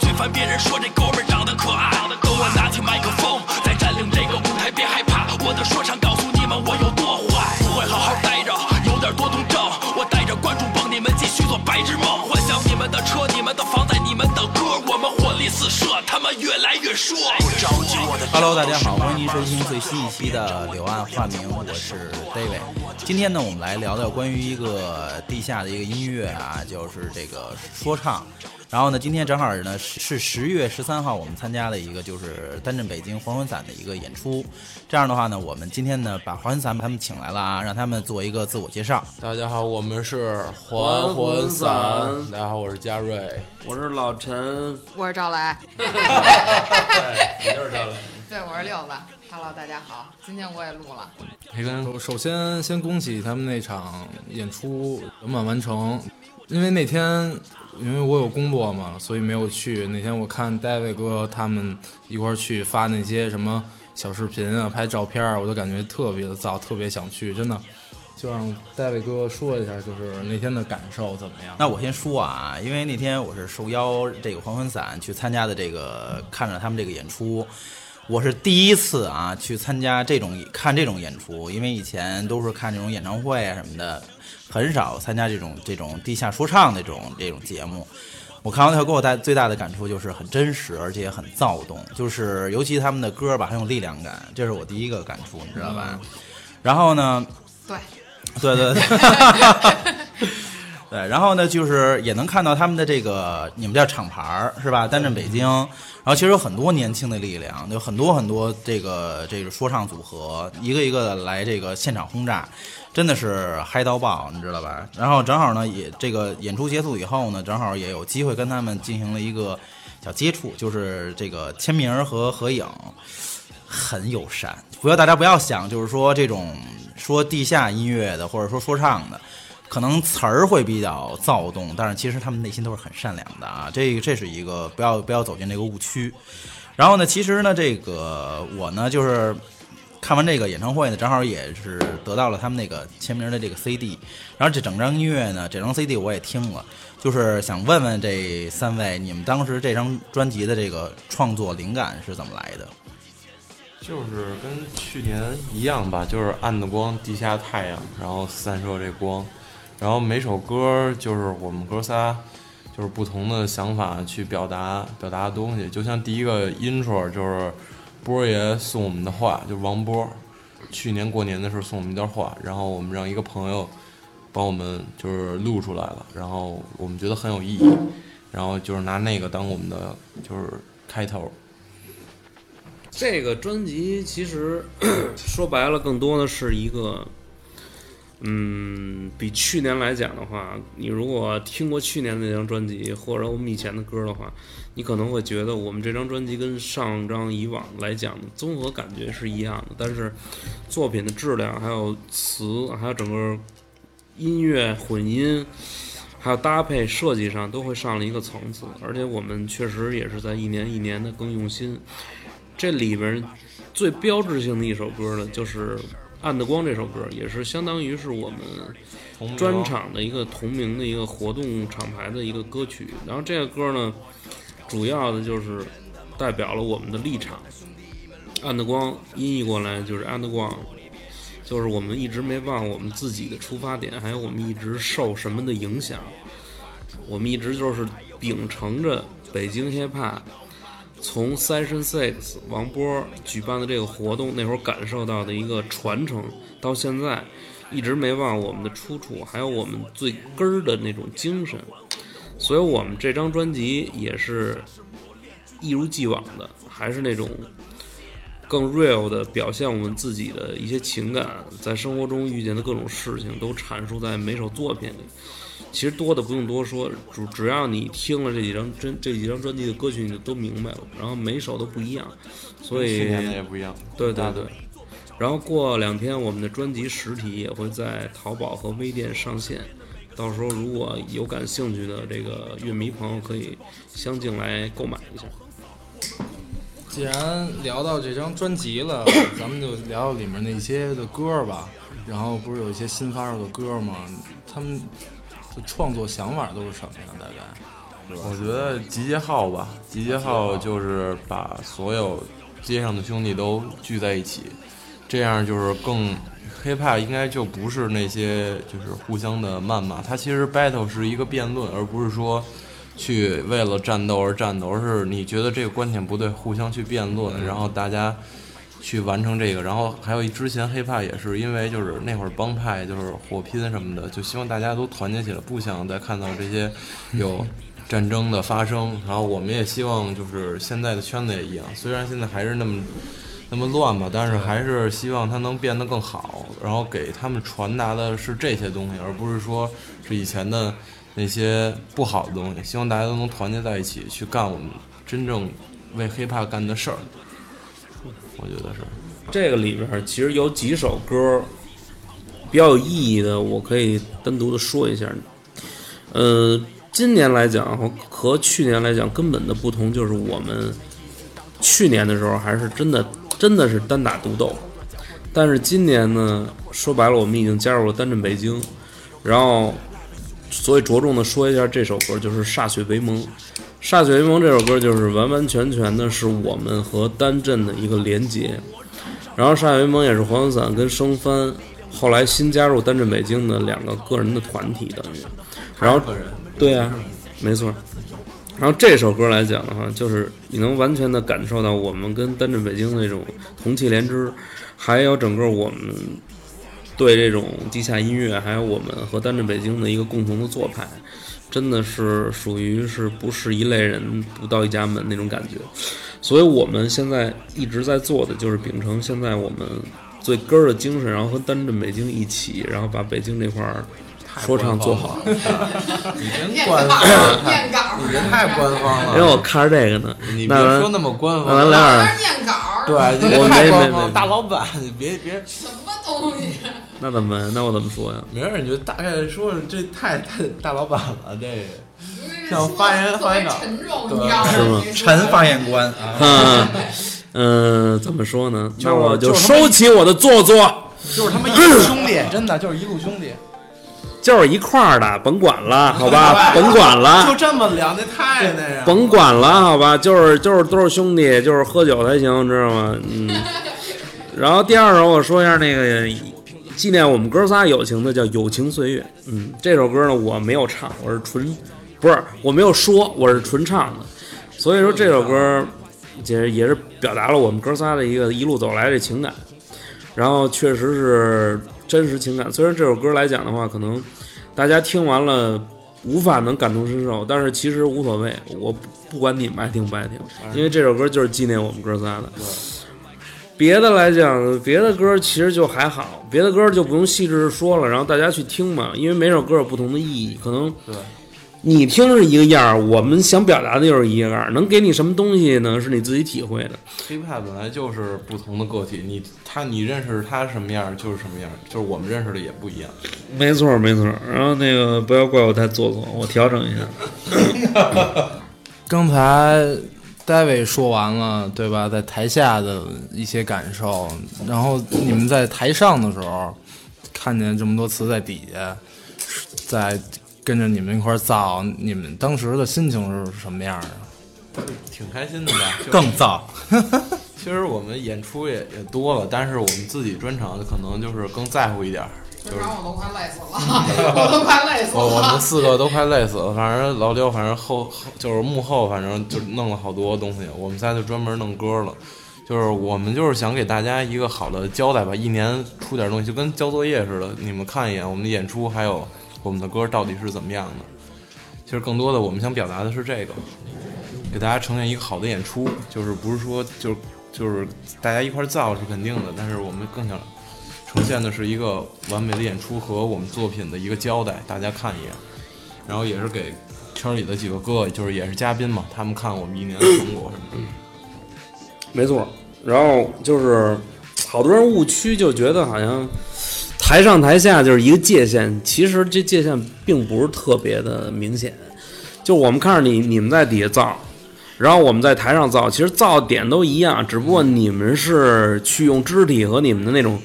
最烦别人说这哥们长得可爱。等我拿起麦克风，再占领这个舞台，别害怕，我的说唱告诉你们我有多坏。不会好好待着，有点多动症，我带着观众帮你们继续做白日梦，幻想你们的车、你们的房在、你们的歌，我们火力四射，他们越来越说。不着急，我的 Hello，大家好，欢迎您收听最新一期的《柳暗花明》，我是 David。今天呢，我们来聊聊关于一个地下的一个音乐啊，就是这个说唱。然后呢，今天正好呢是十月十三号，我们参加了一个就是单镇北京还魂散的一个演出。这样的话呢，我们今天呢把还魂散他们请来了啊，让他们做一个自我介绍。大家好，我们是还魂散。大家好，我是嘉瑞。我是老陈，我是赵来，对，你就是赵雷。对，我是六子。Hello，大家好，今天我也录了。培根，首首先先恭喜他们那场演出圆满完成，因为那天因为我有工作嘛，所以没有去。那天我看戴维哥他们一块儿去发那些什么小视频啊、拍照片儿，我就感觉特别的燥，特别想去，真的。就让戴维哥说一下，就是那天的感受怎么样？那我先说啊，因为那天我是受邀这个黄昏散去参加的这个看着他们这个演出，我是第一次啊去参加这种看这种演出，因为以前都是看这种演唱会啊什么的，很少参加这种这种地下说唱的这种这种节目。我看完以后给我带最大的感触就是很真实，而且也很躁动，就是尤其他们的歌吧很有力量感，这是我第一个感触，你知道吧？然后呢，对，对对对，对，然后呢，就是也能看到他们的这个你们叫厂牌儿是吧？单镇北京，然后其实有很多年轻的力量，有很多很多这个这个说唱组合，一个一个的来这个现场轰炸，真的是嗨到爆，你知道吧？然后正好呢，也这个演出结束以后呢，正好也有机会跟他们进行了一个小接触，就是这个签名和合影。很友善，不要大家不要想，就是说这种说地下音乐的，或者说说唱的，可能词儿会比较躁动，但是其实他们内心都是很善良的啊。这这是一个不要不要走进这个误区。然后呢，其实呢，这个我呢就是看完这个演唱会呢，正好也是得到了他们那个签名的这个 CD。然后这整张音乐呢，这张 CD 我也听了，就是想问问这三位，你们当时这张专辑的这个创作灵感是怎么来的？就是跟去年一样吧，就是暗的光，地下太阳，然后散射这光，然后每首歌就是我们哥仨，就是不同的想法去表达表达的东西。就像第一个 intro 就是波爷送我们的话，就王波，去年过年的时候送我们一段话，然后我们让一个朋友帮我们就是录出来了，然后我们觉得很有意义，然后就是拿那个当我们的就是开头。这个专辑其实 说白了，更多的是一个，嗯，比去年来讲的话，你如果听过去年那张专辑或者我们以前的歌的话，你可能会觉得我们这张专辑跟上张以往来讲的，综合感觉是一样的，但是作品的质量、还有词、还有整个音乐混音，还有搭配设计上都会上了一个层次，而且我们确实也是在一年一年的更用心。这里边最标志性的一首歌呢，就是《暗的光》这首歌，也是相当于是我们专场的一个同名的一个活动厂牌的一个歌曲。然后这个歌呢，主要的就是代表了我们的立场。暗的光音译过来就是暗的光，就是我们一直没忘我们自己的出发点，还有我们一直受什么的影响。我们一直就是秉承着北京 hiphop。从 Session Six 王波举办的这个活动那会儿感受到的一个传承，到现在一直没忘我们的出处，还有我们最根儿的那种精神。所以，我们这张专辑也是一如既往的，还是那种更 real 的表现我们自己的一些情感，在生活中遇见的各种事情都阐述在每首作品里。其实多的不用多说，只只要你听了这几张真这几张专辑的歌曲，你就都明白了。然后每首都不一样，所以也不一样。对对对。然后过两天我们的专辑实体也会在淘宝和微店上线，到时候如果有感兴趣的这个乐迷朋友可以相进来购买一下。既然聊到这张专辑了，咱们就聊聊里面那些的歌吧。然后不是有一些新发售的歌吗？他们创作想法都是什么呀？大概我觉得集结号吧，集结号就是把所有街上的兄弟都聚在一起，这样就是更 hiphop 应该就不是那些就是互相的谩骂，它其实 battle 是一个辩论，而不是说去为了战斗而战斗，而是你觉得这个观点不对，互相去辩论，然后大家。去完成这个，然后还有之前 hiphop 也是因为就是那会儿帮派就是火拼什么的，就希望大家都团结起来，不想再看到这些有战争的发生。然后我们也希望就是现在的圈子也一样，虽然现在还是那么那么乱吧，但是还是希望它能变得更好。然后给他们传达的是这些东西，而不是说是以前的那些不好的东西。希望大家都能团结在一起，去干我们真正为 hiphop 干的事儿。我觉得是这个里边其实有几首歌比较有意义的，我可以单独的说一下。呃，今年来讲和去年来讲，根本的不同就是我们去年的时候还是真的真的是单打独斗，但是今年呢，说白了，我们已经加入了单镇北京，然后所以着重的说一下这首歌，就是《歃血为盟》。《歃血为盟》这首歌就是完完全全的是我们和单镇的一个连接，然后《歃血为盟》也是黄小伞跟生番后来新加入单镇北京的两个个人的团体等于，然后对呀、没错。然后这首歌来讲的话，就是你能完全的感受到我们跟单镇北京的那种同气连枝，还有整个我们对这种地下音乐，还有我们和单镇北京的一个共同的做派。真的是属于是不是一类人不到一家门那种感觉，所以我们现在一直在做的就是秉承现在我们最根儿的精神，然后和单镇北京一起，然后把北京这块儿说唱做好。你真念官方，你这太官方了。因为我看着这个呢，你别说那么官方，咱来点儿，念稿，对，你太没没没官方，大老板，你别别，什么东西？那怎么那我怎么说呀？没事，你就大概说说，这太太大老板了，这个。像发言发言稿特别沉重，对是吗吗？陈发言官啊，嗯嗯，怎么说呢？那我就收起我的做作，就是他妈 一路兄弟，真的就是一路兄弟，就是一块儿的，甭管了，好吧，甭管了，就这么聊，那太那样。甭管了，好吧，就是就是都是兄弟，就是喝酒才行，知道吗？嗯。然后第二首我说一下那个纪念我们哥仨友情的，叫《友情岁月》。嗯，这首歌呢我没有唱，我是纯，不是我没有说，我是纯唱的。所以说这首歌其实也是表达了我们哥仨的一个一路走来的情感，然后确实是真实情感。虽然这首歌来讲的话，可能大家听完了无法能感同身受，但是其实无所谓，我不不管你们爱听不爱听，因为这首歌就是纪念我们哥仨的。别的来讲，别的歌其实就还好，别的歌就不用细致说了，然后大家去听嘛，因为每首歌有不同的意义，可能对你听是一个样儿，我们想表达的就是一个样儿，能给你什么东西呢？是你自己体会的。hiphop 本来就是不同的个体，你他你认识他什么样就是什么样，就是我们认识的也不一样。没错，没错。然后那个不要怪我太做作，我调整一下。刚才 David 说完了，对吧？在台下的一些感受，然后你们在台上的时候，看见这么多词在底下，在跟着你们一块儿造，你们当时的心情是什么样的？挺开心的吧？更燥。其实我们演出也也多了，但是我们自己专场可能就是更在乎一点儿。这场 我都 快累死了，我都快累死了我们。四个都快累死了，反正老刘反正后后就是幕后，反正就弄了好多东西，我们仨就专门弄歌了。就是我们就是想给大家一个好的交代吧，一年出点东西，就跟交作业似的。你们看一眼我们的演出，还有我们的歌到底是怎么样的。其实更多的我们想表达的是这个，给大家呈现一个好的演出，就是不是说就是就是大家一块造是肯定的，但是我们更想呈现的是一个完美的演出和我们作品的一个交代，大家看一眼，然后也是给圈里的几个哥，就是也是嘉宾嘛，他们看我们一年的成果什么的。没错。然后就是好多人误区就觉得好像台上台下就是一个界限，其实这界限并不是特别的明显。就我们看着你你们在底下造，然后我们在台上造，其实造点都一样，只不过你们是去用肢体和你们的那种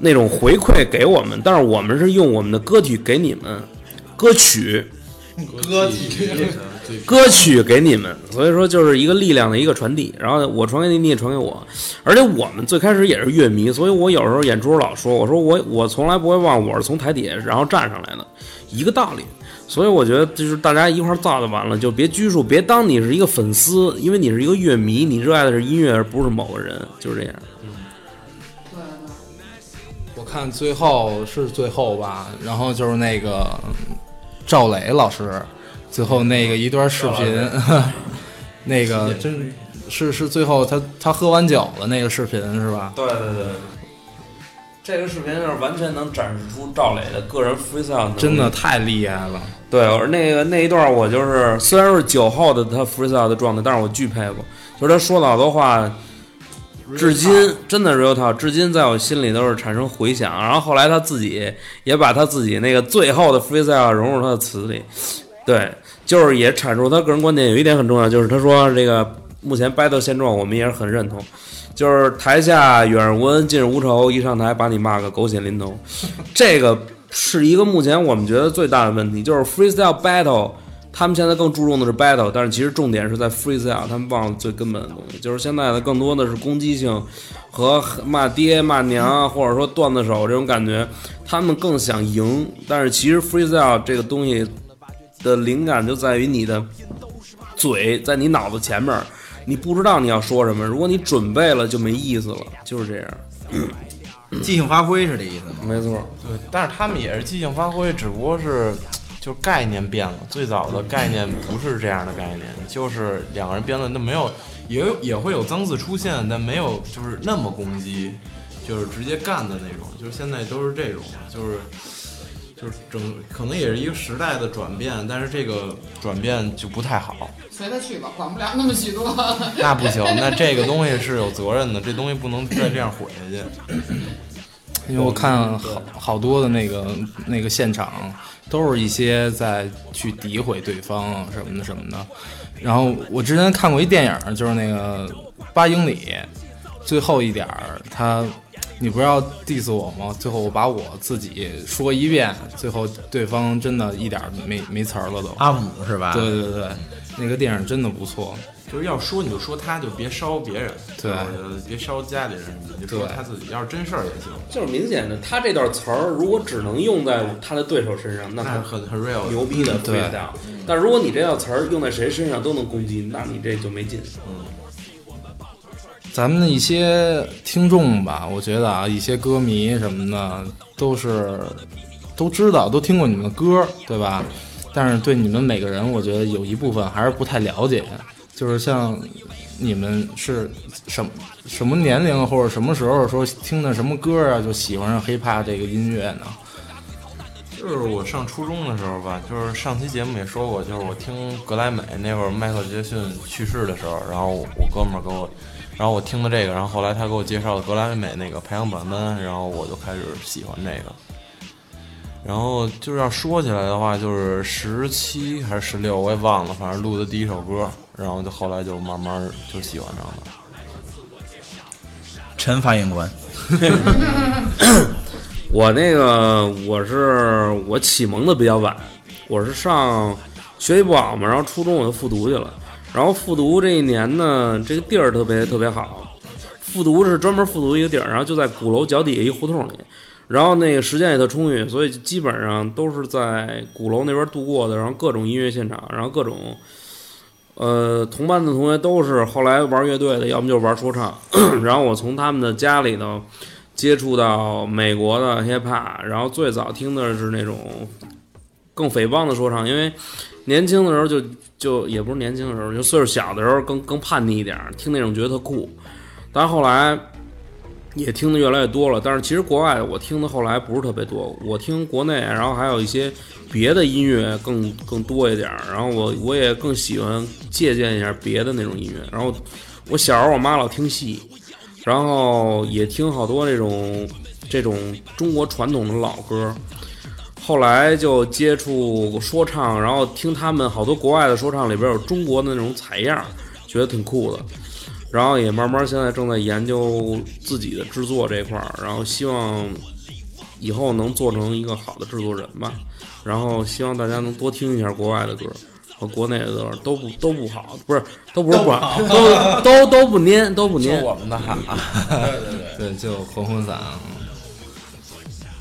那种回馈给我们，但是我们是用我们的歌曲给你们歌曲。歌曲歌曲给你们，所以说就是一个力量的一个传递。然后我传给你，你也传给我。而且我们最开始也是乐迷，所以我有时候演出老说，我说我我从来不会忘我是从台底下然后站上来的，一个道理。所以我觉得就是大家一块造就完了，就别拘束，别当你是一个粉丝，因为你是一个乐迷，你热爱的是音乐，而不是某个人，就是这样。对对我看最后是最后吧，然后就是那个赵雷老师，最后那个一段视频，那个真是是最后他他喝完酒了那个视频是吧？对对对，这个视频是完全能展示出赵磊的个人 freestyle 真的太厉害了，对，而那个那一段我就是虽然是酒后的他 freestyle 的状态，但是我巨佩服，就是他说的好多话，至今真的 real talk，至今在我心里都是产生回响。然后后来他自己也把他自己那个最后的 freestyle 融入他的词里，对，就是也阐述他个人观点。有一点很重要，就是他说这个目前 battle 现状我们也是很认同，就是台下远日无恩，近日无仇，一上台把你骂个狗血淋头，这个是一个目前我们觉得最大的问题，就是 freestyle battle。他们现在更注重的是 battle，但是其实重点是在 freestyle，他们忘了最根本的东西，就是现在的更多的是攻击性和骂爹骂娘，或者说段子手这种感觉，他们更想赢，但是其实 freestyle 这个东西的灵感就在于你的嘴在你脑子前面，你不知道你要说什么，如果你准备了就没意思了，就是这样，即兴发挥是这意思吗？没错。对，但是他们也是即兴发挥，只不过是就是概念变了。最早的概念不是这样的概念，就是两个人辩论，那没有也有也会有脏字出现，但没有就是那么攻击，就是直接干的那种。就是现在都是这种，就是就是整可能也是一个时代的转变，但是这个转变就不太好。随他去吧，管不了那么许多。那不行，那这个东西是有责任的，这东西不能再这样毁下去。因为我看好好多的那个那个现场，都是一些在去诋毁对方啊什么的什么的。然后我之前看过一电影，就是那个八英里，最后一点儿他，你不是要 diss 我吗？最后我把我自己说一遍，最后对方真的一点没没词儿了都。阿姆是吧？对对对，那个电影真的不错。就是要说你就说他，就别烧别人，对别烧家里人，你就说他自己。要是真事儿也行，就是明显的，他这段词儿如果只能用在他的对手身上，那他很很 real。牛逼的对 freestyle。但如果你这段词儿用在谁身上都能攻击，那你这就没劲。咱们的一些听众吧，我觉得啊，一些歌迷什么的都是都知道，都听过你们的歌，对吧？但是对你们每个人，我觉得有一部分还是不太了解，就是像你们是什么什么年龄或者什么时候说听的什么歌啊，就喜欢上 hiphop 这个音乐呢？就是我上初中的时候吧，就是上期节目也说过，就是我听格莱美那会儿，迈克·杰逊去世的时候，然后我哥们儿给我，然后我听的这个，然后后来他给我介绍了格莱美那个排行榜单，然后我就开始喜欢这个。然后就是要说起来的话，就是十七还是十六，我也忘了，反正录的第一首歌，然后就后来就慢慢就喜欢上了。陈发言官，我那个我是我启蒙的比较晚，我是上学习不好嘛，然后初中我就复读去了，然后复读这一年呢，这个地儿特别特别好，复读是专门复读一个地儿，然后就在鼓楼脚底下一胡同里，然后那个时间也特充裕，所以基本上都是在鼓楼那边度过的，然后各种音乐现场，然后各种。呃，同班的同学都是后来玩乐队的，要么就玩说唱。然后我从他们的家里头接触到美国的 hiphop，然后最早听的是那种更诽谤的说唱，因为年轻的时候就就也不是年轻的时候，就岁数小的时候更更叛逆一点，听那种觉得特酷。但是后来也听的越来越多了，但是其实国外我听的后来不是特别多，我听国内，然后还有一些别的音乐更更多一点，然后我我也更喜欢借鉴一下别的那种音乐。然后我小时候我妈老听戏，然后也听好多这种这种中国传统的老歌。后来就接触说唱，然后听他们好多国外的说唱里边有中国的那种采样，觉得挺酷的。然后也慢慢现在正在研究自己的制作这块儿，然后希望以后能做成一个好的制作人吧。然后希望大家能多听一下国外的歌，和国内的歌都不都不好，不是都不是不好，都都都不粘，都不粘。我们的哈，对，就混混散。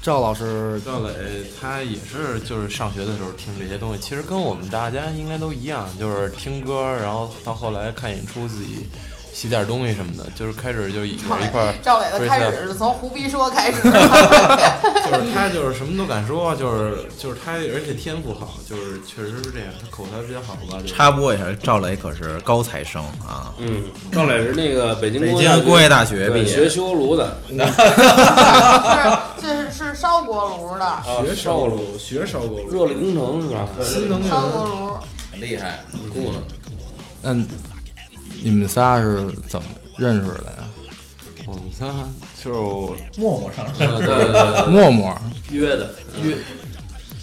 赵老师，赵磊他也是就是上学的时候听这些东西，其实跟我们大家应该都一样，就是听歌，然后到后来看演出自己。洗点东西什么的，就是开始就一一块儿。赵磊的开始是从胡逼说开始。就是他就是什么都敢说，就是就是他，而且天赋好，就是确实是这样，他口才比较好吧。插播一下，赵磊可是高材生啊。嗯，赵磊是那个北京北京工业大学毕业，学修锅炉的。是是是烧锅炉的。学烧锅炉，学烧锅炉，热力工程是吧？新能源。烧锅炉。很厉害，很酷的。嗯。你们仨是怎么认识的呀？我们仨就是陌陌上对对对，陌陌约的约，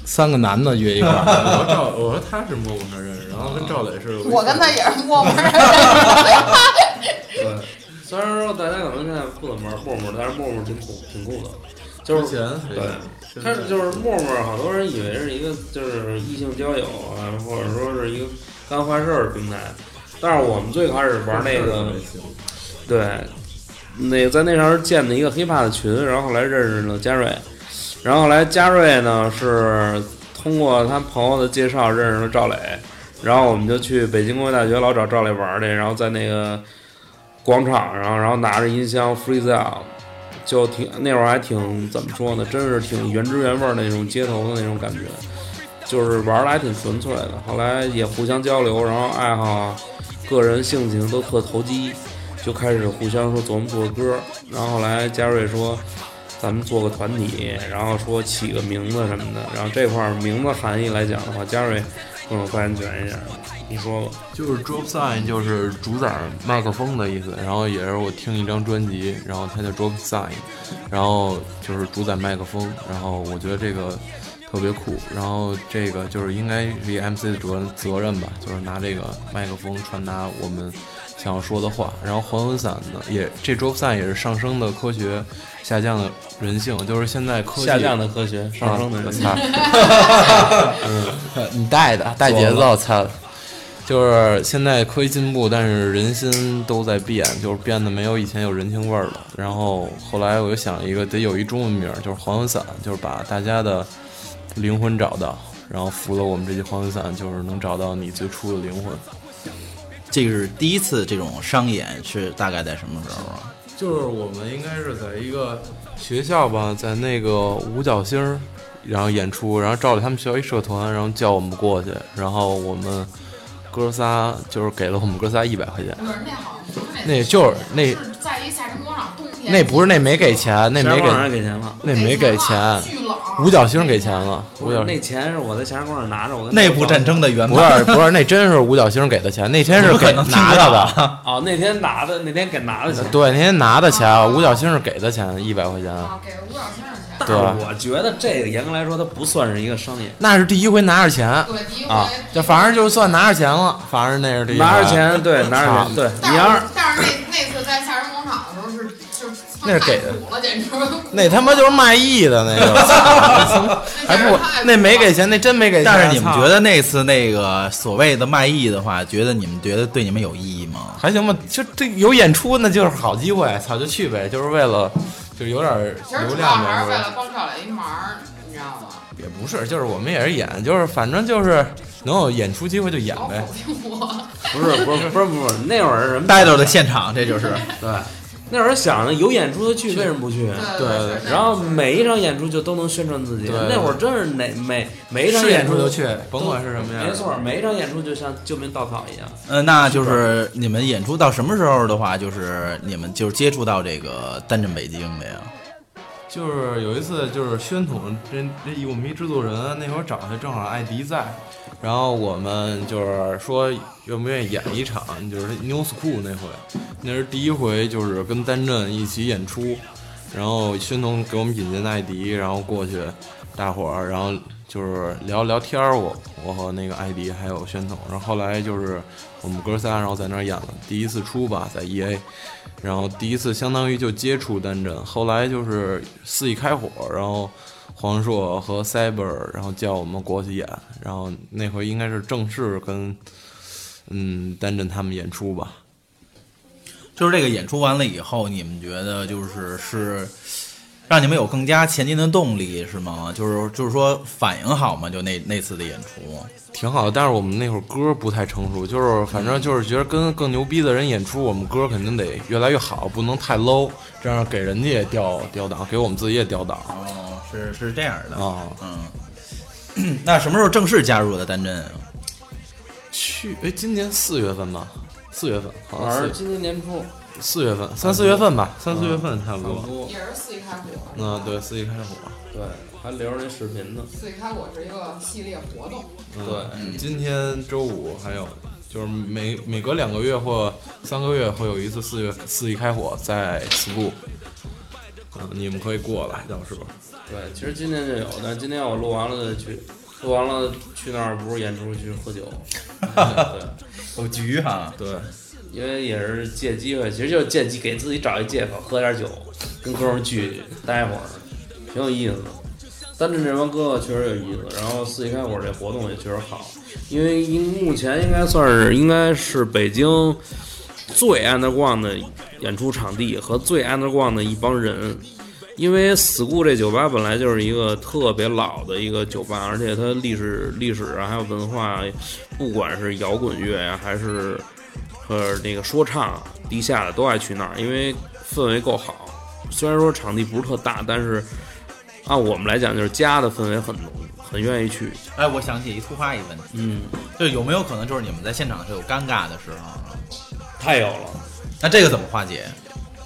三个男的约一块儿。我赵我说他是陌陌上认识，然后跟赵磊是。我跟他也是陌陌认识。对，虽然说大家可能现在不怎么玩陌陌，但是陌陌挺酷挺酷的。就是对，他就是陌陌，好多人以为是一个就是异性交友啊，或者说是一个干坏事儿的平台。但是我们最开始玩那个，对，那个在那上是建的一个 hiphop 的群，然后后来认识了嘉瑞，然后来嘉瑞呢是通过他朋友的介绍认识了赵磊，然后我们就去北京工业大学老找赵磊玩去，然后在那个广场上，然后拿着音箱 freestyle，就挺那会儿还挺怎么说呢，真是挺原汁原味那种街头的那种感觉，就是玩的还挺纯粹的，后来也互相交流，然后爱好。个人性情都特投机，就开始互相说琢磨做歌。然后后来嘉瑞说，咱们做个团体，然后说起个名字什么的。然后这块名字含义来讲的话，嘉瑞更有发言权一下。你说吧，就是 drop sign 就是主宰麦克风的意思。然后也是我听一张专辑，然后它叫 drop sign，然后就是主宰麦克风。然后我觉得这个。特别酷，然后这个就是应该是一个 MC 的责责任吧，就是拿这个麦克风传达我们想要说的话。然后还魂伞呢，也这 drop sign 也是上升的科学，下降的人性，就是现在科下降的科学，上升的人性。嗯，你带的 带节奏，操！就是现在科技进步，但是人心都在变，就是变得没有以前有人情味儿了。然后后来我又想一个，得有一中文名，就是还魂伞，就是把大家的。灵魂找到，然后服了我们这些黄雨伞，就是能找到你最初的灵魂。这个是第一次这种商演，是大概在什么时候啊？就是我们应该是在一个学校吧，在那个五角星，然后演出，然后照着他们学校一社团，然后叫我们过去，然后我们哥仨就是给了我们哥仨一百块钱。不是那就是那在一夏天广场冬天。那不是那没给钱，那没给给钱了，那没给钱。五角星给钱了，五角那钱是我在霞光上拿着，我内部战争的原不是不是，那真是五角星给的钱，那天是给拿的的。哦，那天拿的，那天给拿的钱。对，那天拿的钱，五角星是给的钱，一百块钱。给五角星我觉得这个严格来说，它不算是一个商业。那是第一回拿着钱。对，第一回。就反正就算拿着钱了，反正那是第一。拿着钱，对，拿着钱，对。你要是，但是那那次在夏日广场的时候是。那是给的，那他妈就是卖艺的那个，还 不那没给钱，那真没给钱。但是你们觉得那次那个所谓的卖艺的话，觉得你们觉得对你们有意义吗？还行吧，就这有演出那就是好机会，操就去呗，就是为了就有点流量还是为了帮赵雷一忙，你知道吗？也不是，就是我们也是演，就是反正就是能有演出机会就演呗。不是不是不是不是，那会儿是什么？带到的现场，这就是对。那会儿想着有演出就去，为什么不去？对对。然后每一场演出就都能宣传自己。那会儿真是哪每每一场演出就去，甭管是什么样。没错，每一场演出就像救命稻草一样。呃，那就是你们演出到什么时候的话，就是你们就是接触到这个单镇北京的呀？就是有一次，就是宣统这这我们一制作人那会儿找他，正好艾迪在。然后我们就是说愿不愿意演一场，就是 New School 那回，那是第一回，就是跟单镇一起演出。然后宣彤给我们引荐艾迪，然后过去，大伙儿，然后就是聊聊天儿。我我和那个艾迪还有宣彤，然后后来就是我们哥仨，然后在那儿演了第一次出吧，在 EA，然后第一次相当于就接触单镇。后来就是肆意开火，然后。黄硕和 Cyber，然后叫我们过去演，然后那回应该是正式跟嗯丹震他们演出吧。就是这个演出完了以后，你们觉得就是是让你们有更加前进的动力是吗？就是就是说反应好吗？就那那次的演出，挺好的，但是我们那会儿歌不太成熟，就是反正就是觉得跟更牛逼的人演出，我们歌肯定得越来越好，不能太 low，这样给人家也掉掉档，给我们自己也掉档哦，是是这样的啊。嗯，那什么时候正式加入的单真？去，哎，今年四月份吧，四月份，好像是今年年初四月份，三四月份吧，三四月份差不多。也是四季开火。嗯，对，四季开火。对，还留着那视频呢。四季开火是一个系列活动，对，今天周五还有，就是每每隔两个月或三个月会有一次四月四季开火在 school，嗯，你们可以过来，到时候。对，其实今天就有，但今天我录完了再去，录完了去那儿不是演出去喝酒，对，有局哈，对，因为也是借机会，其实就是借机给自己找一借口，喝点酒，跟哥们儿聚待会儿，挺有意思的。但是这帮哥哥确实有意思，然后四季开火这活动也确实好，因为应目前应该算是应该是北京最 underground 的演出场地和最 underground 的一帮人。因为 school 这酒吧本来就是一个特别老的一个酒吧，而且它历史历史啊，还有文化，不管是摇滚乐呀、还是呃那个说唱，地下的都爱去那儿，因为氛围够好。虽然说场地不是特大，但是按我们来讲，就是家的氛围很浓，很愿意去。哎，我想起一突发一个问题，嗯，就有没有可能就是你们在现场是有尴尬的时候？太有了，那这个怎么化解？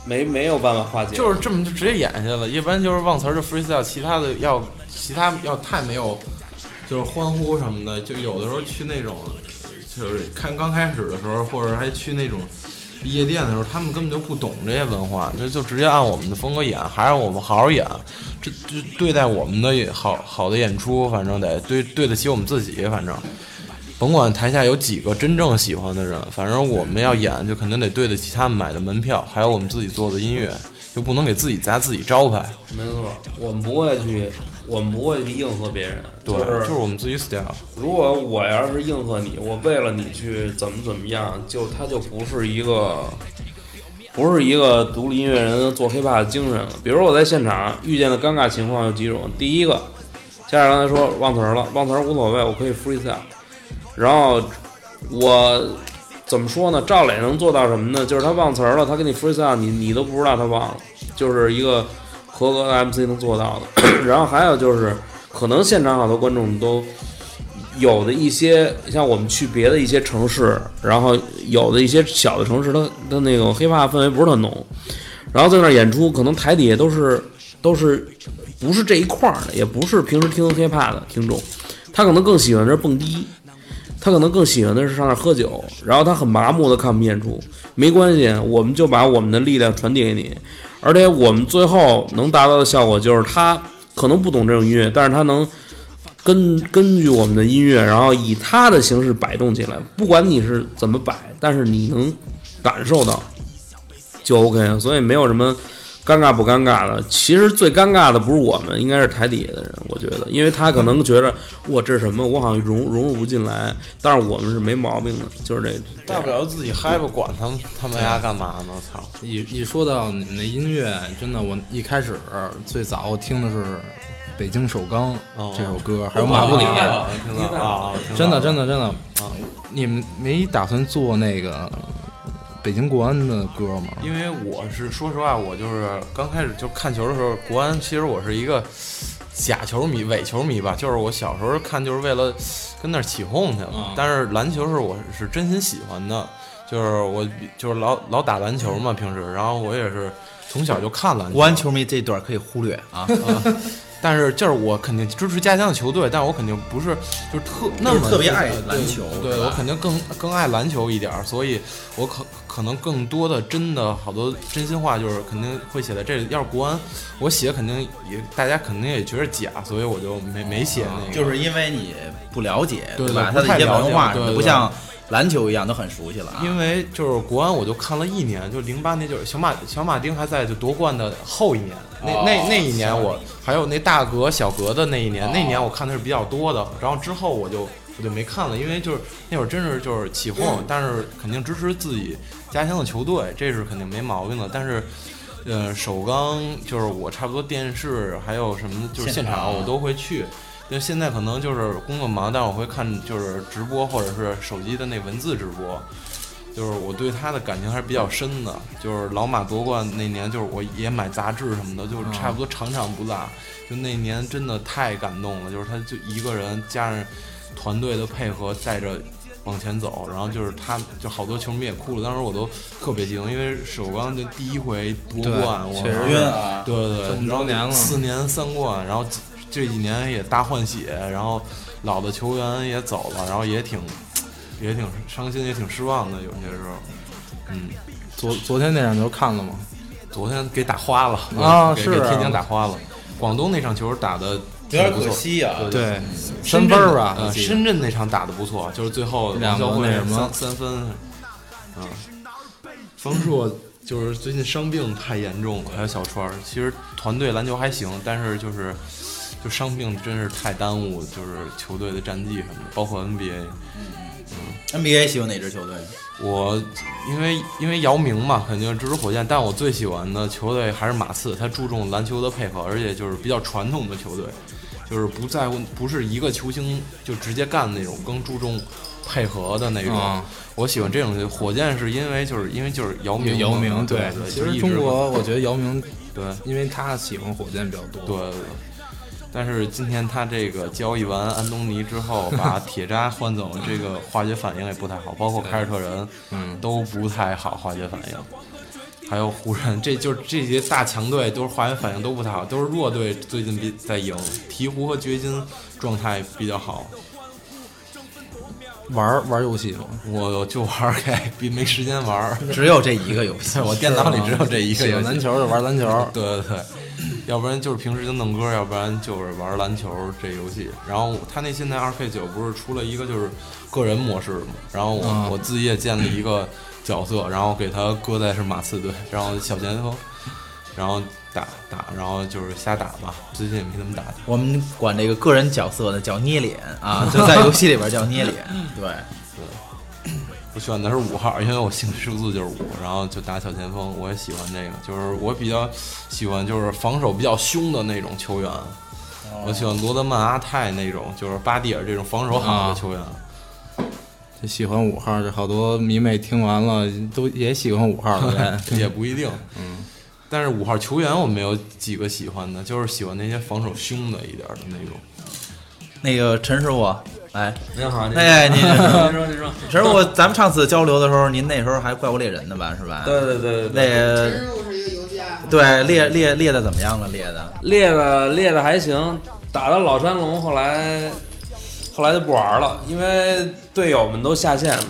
没没有办法化解，就是这么就直接演下去了，一般就是忘词儿就 freestyle，其他的要其他要太没有，就是欢呼什么的，就有的时候去那种，就是看刚开始的时候，或者还去那种夜店的时候，他们根本就不懂这些文化，就就直接按我们的风格演，还让我们好好演，这这对待我们的好好的演出，反正得对对得起我们自己，反正。甭管台下有几个真正喜欢的人，反正我们要演，就肯定得对得起他们买的门票，还有我们自己做的音乐，就不能给自己砸自己招牌。没错，我们不会去，我们不会去应和别人，对，就是就是我们自己 style。如果我要是应和你，我为了你去怎么怎么样，就他就不是一个，不是一个独立音乐人做 hiphop 的精神了。比如我在现场遇见的尴尬情况有几种，第一个，家长刚才说忘词儿了，忘词儿无所谓，我可以 freestyle。然后我怎么说呢？赵磊能做到什么呢？就是他忘词儿了，他给你 freestyle，你你都不知道他忘了，就是一个合格的 MC 能做到的。然后还有就是，可能现场好多观众都有的一些，像我们去别的一些城市，然后有的一些小的城市，它它那种 hiphop 氛围不是特浓，然后在那儿演出，可能台底下都是都是不是这一块儿的，也不是平时听 hiphop 的听众，他可能更喜欢这蹦迪。他可能更喜欢的是上那儿喝酒，然后他很麻木的看我们演出，没关系，我们就把我们的力量传递给你，而且我们最后能达到的效果就是他可能不懂这种音乐，但是他能根根据我们的音乐，然后以他的形式摆动起来，不管你是怎么摆，但是你能感受到就 OK 了，所以没有什么。尴尬不尴尬的？其实最尴尬的不是我们，应该是台底下的人。我觉得，因为他可能觉得我这是什么，我好像融融入不进来。但是我们是没毛病的，就是这。大不了自己嗨吧，管他们他们家干嘛呢？操！一一说到你们的音乐，真的，我一开始最早我听的是《北京首钢》这首歌，还有马布里。啊，真的，真的，真的啊！你们没打算做那个？北京国安的歌吗？因为我是说实话，我就是刚开始就看球的时候，国安其实我是一个假球迷、伪球迷吧。就是我小时候看就是为了跟那儿起哄去了，但是篮球是我是真心喜欢的，就是我就是老老打篮球嘛，平时，然后我也是从小就看篮球。国安球迷这段可以忽略啊。但是就是我肯定支持家乡的球队，但是我肯定不是就是特那么特别爱篮球，对我肯定更更爱篮球一点，所以我可可能更多的真的好多真心话就是肯定会写在这里。要是国安，我写肯定也大家肯定也觉得假，所以我就没没写那个。就是因为你不了解，对吧？他的一些文化，不像篮球一样，都很熟悉了啊。因为就是国安，我就看了一年，就零八年，就是小马小马丁还在就夺冠的后一年，那哦那那一年我还有那大格小格的那一年，那一年我看的是比较多的，然后之后我就我就没看了，因为就是那会儿真是就是起哄，但是肯定支持自己家乡的球队，这是肯定没毛病的，但是。呃，首钢就是我差不多电视还有什么就是现场我都会去，就现在可能就是工作忙，但是我会看就是直播或者是手机的那文字直播，就是我对他的感情还是比较深的。就是老马夺冠那年，就是我也买杂志什么的，就是差不多场场不落。就那年真的太感动了，就是他就一个人加上团队的配合，带着往前走，然后就是他就好多球迷也哭了，当时我都特别激动，因为首钢就第一回夺冠，我确实晕啊对对对，年了四年三冠，然后这几年也大换血，然后老的球员也走了，然后也挺也挺伤心，也挺失望的，有些时候。嗯，昨昨天那场球看了吗？昨天给打花了啊 是啊。给给天津打花了。广东那场球打的有点可惜啊。对。对，深圳三分儿吧，呃，我记得深圳那场打的不错，就是最后两个那什么。三三分，嗯，方硕就是最近伤病太严重了，还有小川儿，其实团队篮球还行，但是就是就伤病真是太耽误，就是球队的战绩什么的，包括 NBA。嗯 NBA 喜欢哪支球队？我因为因为姚明嘛，肯定支持火箭，但我最喜欢的球队还是马刺，他注重篮球的配合，而且就是比较传统的球队，就是不在乎不是一个球星就直接干的那种，更注重配合的那种。啊我喜欢这种。火箭是因为就是因为就是姚明，姚明对对，其实中国我觉得姚明，对因为他喜欢火箭比较多。对对。但是今天他这个交易完安东尼之后，把铁渣换走，这个化学反应也不太好，包括凯尔特人，嗯，都不太好化学反应。还有湖人，这就是这些大强队都是化学反应都不太好，都是弱队最近比在赢。鹈鹕和掘金状态比较好，玩儿玩儿游戏吗？我就玩儿开，比没时间玩儿。只有这一个游戏。我电脑里只有这一个篮球就玩篮球。对对对，要不然就是平时就弄歌，要不然就是玩篮球这游戏。然后他那现在二 K 九不是出了一个就是个人模式嘛？然后我、嗯我自己也建了一个角色，然后给他搁在是马刺队，然后小前锋，然后打打，然后就是瞎打吧。最近也没怎么打。我们管这个个人角色呢叫捏脸啊，就在游戏里边叫捏脸。对，我选的是五号，因为我幸运数字就是五，然后就打小前锋，我也喜欢这个，就是我比较喜欢就是防守比较凶的那种球员，我喜欢罗德曼、阿泰那种，就是巴蒂尔这种防守好的球员。就喜欢五号，这好多迷妹听完了都也喜欢五号的人。也不一定，嗯。但是五号球员我没有几个喜欢的，就是喜欢那些防守凶的一点的那种。那个陈师傅，来，您好，您哎，您您说您说，陈师傅，咱们上次交流的时候，您那时候还怪物猎人呢吧，是吧？对对对对那对，个。对猎猎猎的怎么样了？猎的猎的猎的还行，打到老山龙，后来后来就不玩了，因为队友们都下线了。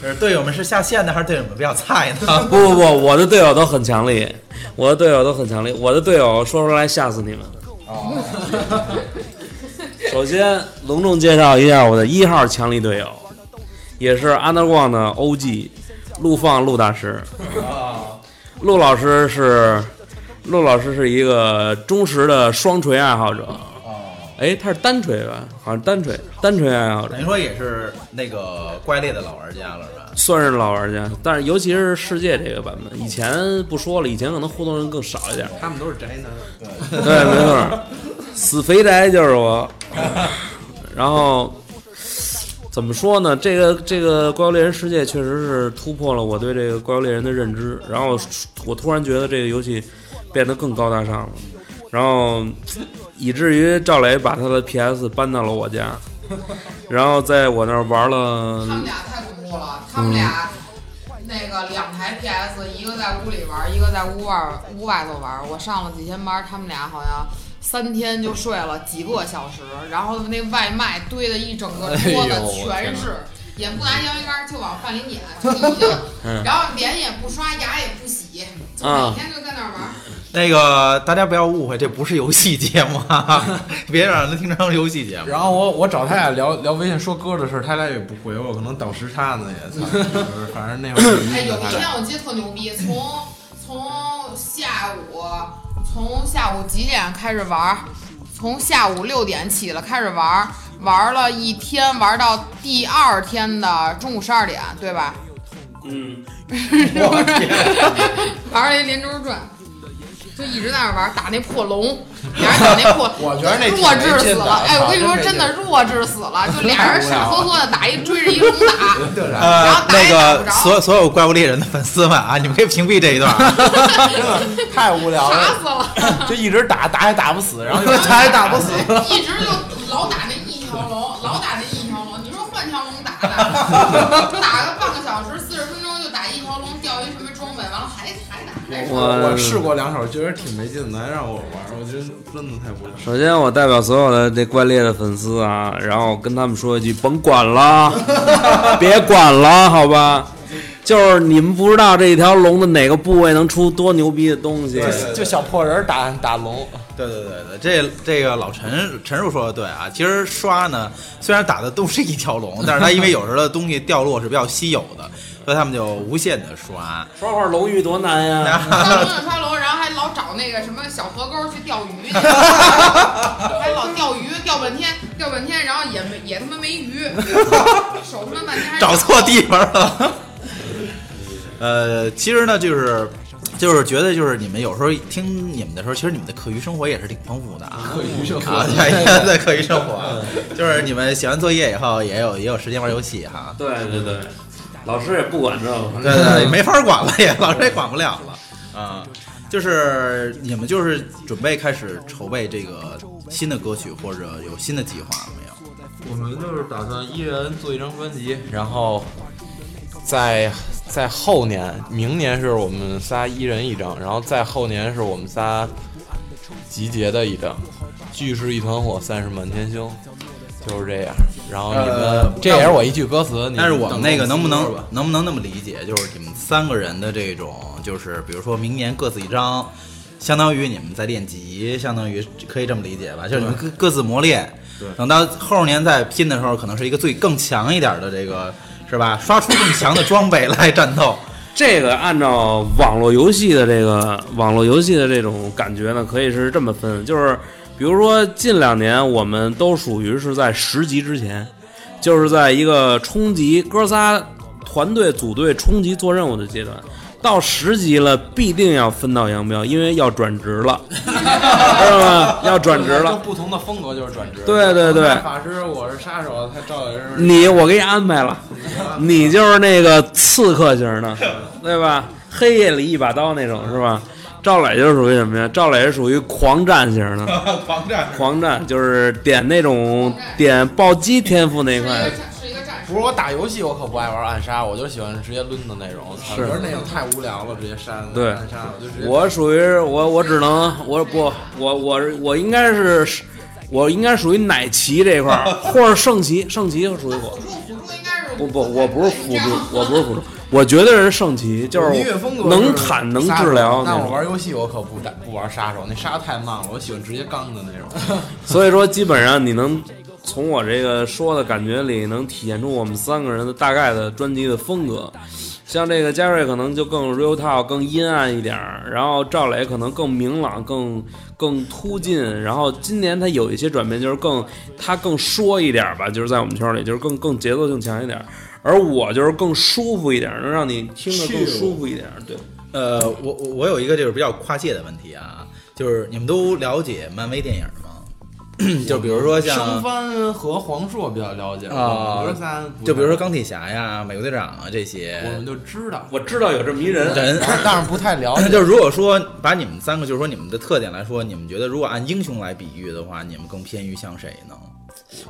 是队友们是下线的，还是队友们比较菜呢？不不 不，我的队友都很强力，我的队友都很强力，我的队友说出来吓死你们。首先隆重介绍一下我的一号强力队友，也是 Underground 的 OG 陆放陆大师。陆老师是陆老师是一个忠实的双锤爱好者。哎，他是单锤吧？好像单锤，单锤爱好者等。于说也是那个怪猎的老玩家了，是吧？算是老玩家，但是尤其是世界这个版本，以前不说了，以前可能互动人更少一点。他们都是宅男，对，没错，死肥宅就是我。然后怎么说呢？这个这个怪物猎人世界确实是突破了我对这个怪物猎人的认知，然后我突然觉得这个游戏变得更高大上了，然后以至于赵磊把他的 PS 搬到了我家，然后在我那儿玩了他们俩太恐怖了，他们俩那个两台 PS，一个在屋里玩，一个在屋外屋外头玩。我上了几天班，他们俩好像三天就睡了几个小时，然后那外卖堆的一整个桌子全是。也不拿摇鱼竿，就往饭里撵，就已经，嗯然后脸也不刷，牙也不洗，就啊每天就在那儿玩。那个大家不要误会，这不是游戏节目啊，别让人听成游戏节目。然后我我找他俩聊聊微信说歌的事儿，他俩也不回我，可能倒时差呢也。操 就是反正那会儿哎，有一天我记得特牛逼，从从下午从下午几点开始玩儿？从下午六点起了开始玩儿，玩了一天，玩到第二天的中午十二点，对吧？嗯？玩了一连轴转，就一直在那玩，打那破龙，俩人打那破，我觉得那弱智死了。哎，我跟你说，真的弱智死了，就俩人傻呵呵的打一追着一龙打。然呃后，打打不个着所所有怪物猎人的粉丝们啊，你们可以屏蔽这一段啊。真的太无聊傻了，死了，就一直打打也打不死，然后又 打也打不死。一直就老打那一条龙，老打那一条龙。你说换条龙打打，我我试过两手，觉得挺没劲的，还让我玩儿，我觉得真的太无聊。首先，我代表所有的这怪猎的粉丝啊，然后跟他们说一句：甭管了，别管了，好吧？就是你们不知道这一条龙的哪个部位能出多牛逼的东西。就小破人儿打打龙，对对对对，这这个老陈陈叔说的对啊，其实刷呢，虽然打的都是一条龙，但是它因为有时候的东西掉落是比较稀有的，所以他们就无限的刷。刷会儿龙玉多难呀！刷龙就刷龙，然后还老找那个什么小河沟去钓鱼去，还老钓鱼，钓半天，钓半天，然后也没也他妈没鱼，手他妈半天还找错地方了。呃，其实呢，就是就是觉得就是你们有时候听你们的时候，其实你们的课余生活也是挺丰富的啊。课余生活啊，对，在课余生活，就是你们写完作业以后，也有也有时间玩游戏哈。对对对，老师也不管这个。对对，没法管了也，老师也管不了了啊。就是你们就是准备开始筹备这个新的歌曲，或者有新的计划了没有？我们就是打算一人做一张专辑，然后在在后年，明年是我们仨一人一张，然后在后年是我们仨集结的一张，聚是一团火，散是满天星，就是这样。然后你们、呃这也是我一句歌词，但是我们那个能不能能不能那么理解，就是你们三个人的这种，就是比如说明年各自一张，相当于你们在练级，相当于可以这么理解吧？就是你们各各自磨练，等到后年再拼的时候，可能是一个最更强一点的这个，是吧？刷出更强的装备来战斗。这个按照网络游戏的这个网络游戏的这种感觉呢，可以是这么分，就是比如说近两年我们都属于是在十级之前，就是在一个冲级哥仨团队组队冲级做任务的阶段。到十级了，必定要分道扬镳，因为要转职了，知道吗？要转职了。不同的风格就是转职。对对对法师，我是杀手，他赵也是你我给你安排了，你就是那个刺客型的，对吧？黑夜里一把刀那种是吧？赵磊就是属于什么呀？赵磊是属于狂战型的，狂战狂战就是点那种点暴击天赋那一块不。是我打游戏，我可不爱玩暗杀，我就喜欢直接抡的那种。我是觉得那种太无聊了，直接杀对暗杀，我就直接。我属于我我只能我不我我我应该是我应该属于奶骑这一块儿，或者圣骑，圣骑属于我。辅助辅助应该是不不，我不是辅助，我不是辅助，我觉得是圣骑，就是能是砍能治疗那我种。玩游戏我可不打不玩杀手，那杀太慢了，我喜欢直接刚的那种。所以说，基本上你能从我这个说的感觉里，能体现出我们三个人的大概的专辑的风格。像这个嘉瑞可能就更 real talk，更阴暗一点儿，然后赵磊可能更明朗，更更突进。然后今年他有一些转变，就是更他更说一点吧，就是在我们圈里，就是更更节奏性强一点儿。而我就是更舒服一点，能让你听着更舒服一点儿。对，呃，我我我有一个就是比较跨界的问题啊，就是你们都了解漫威电影吗？就比如说生像番和黄硕比较了解，啊就比如说钢铁侠呀、美国队长啊这些我们就知道，我知道有这么一人，人。但是 但是不太了解。就是如果说把你们三个，就是说你们的特点来说，你们觉得如果按英雄来比喻的话，你们更偏于像谁呢？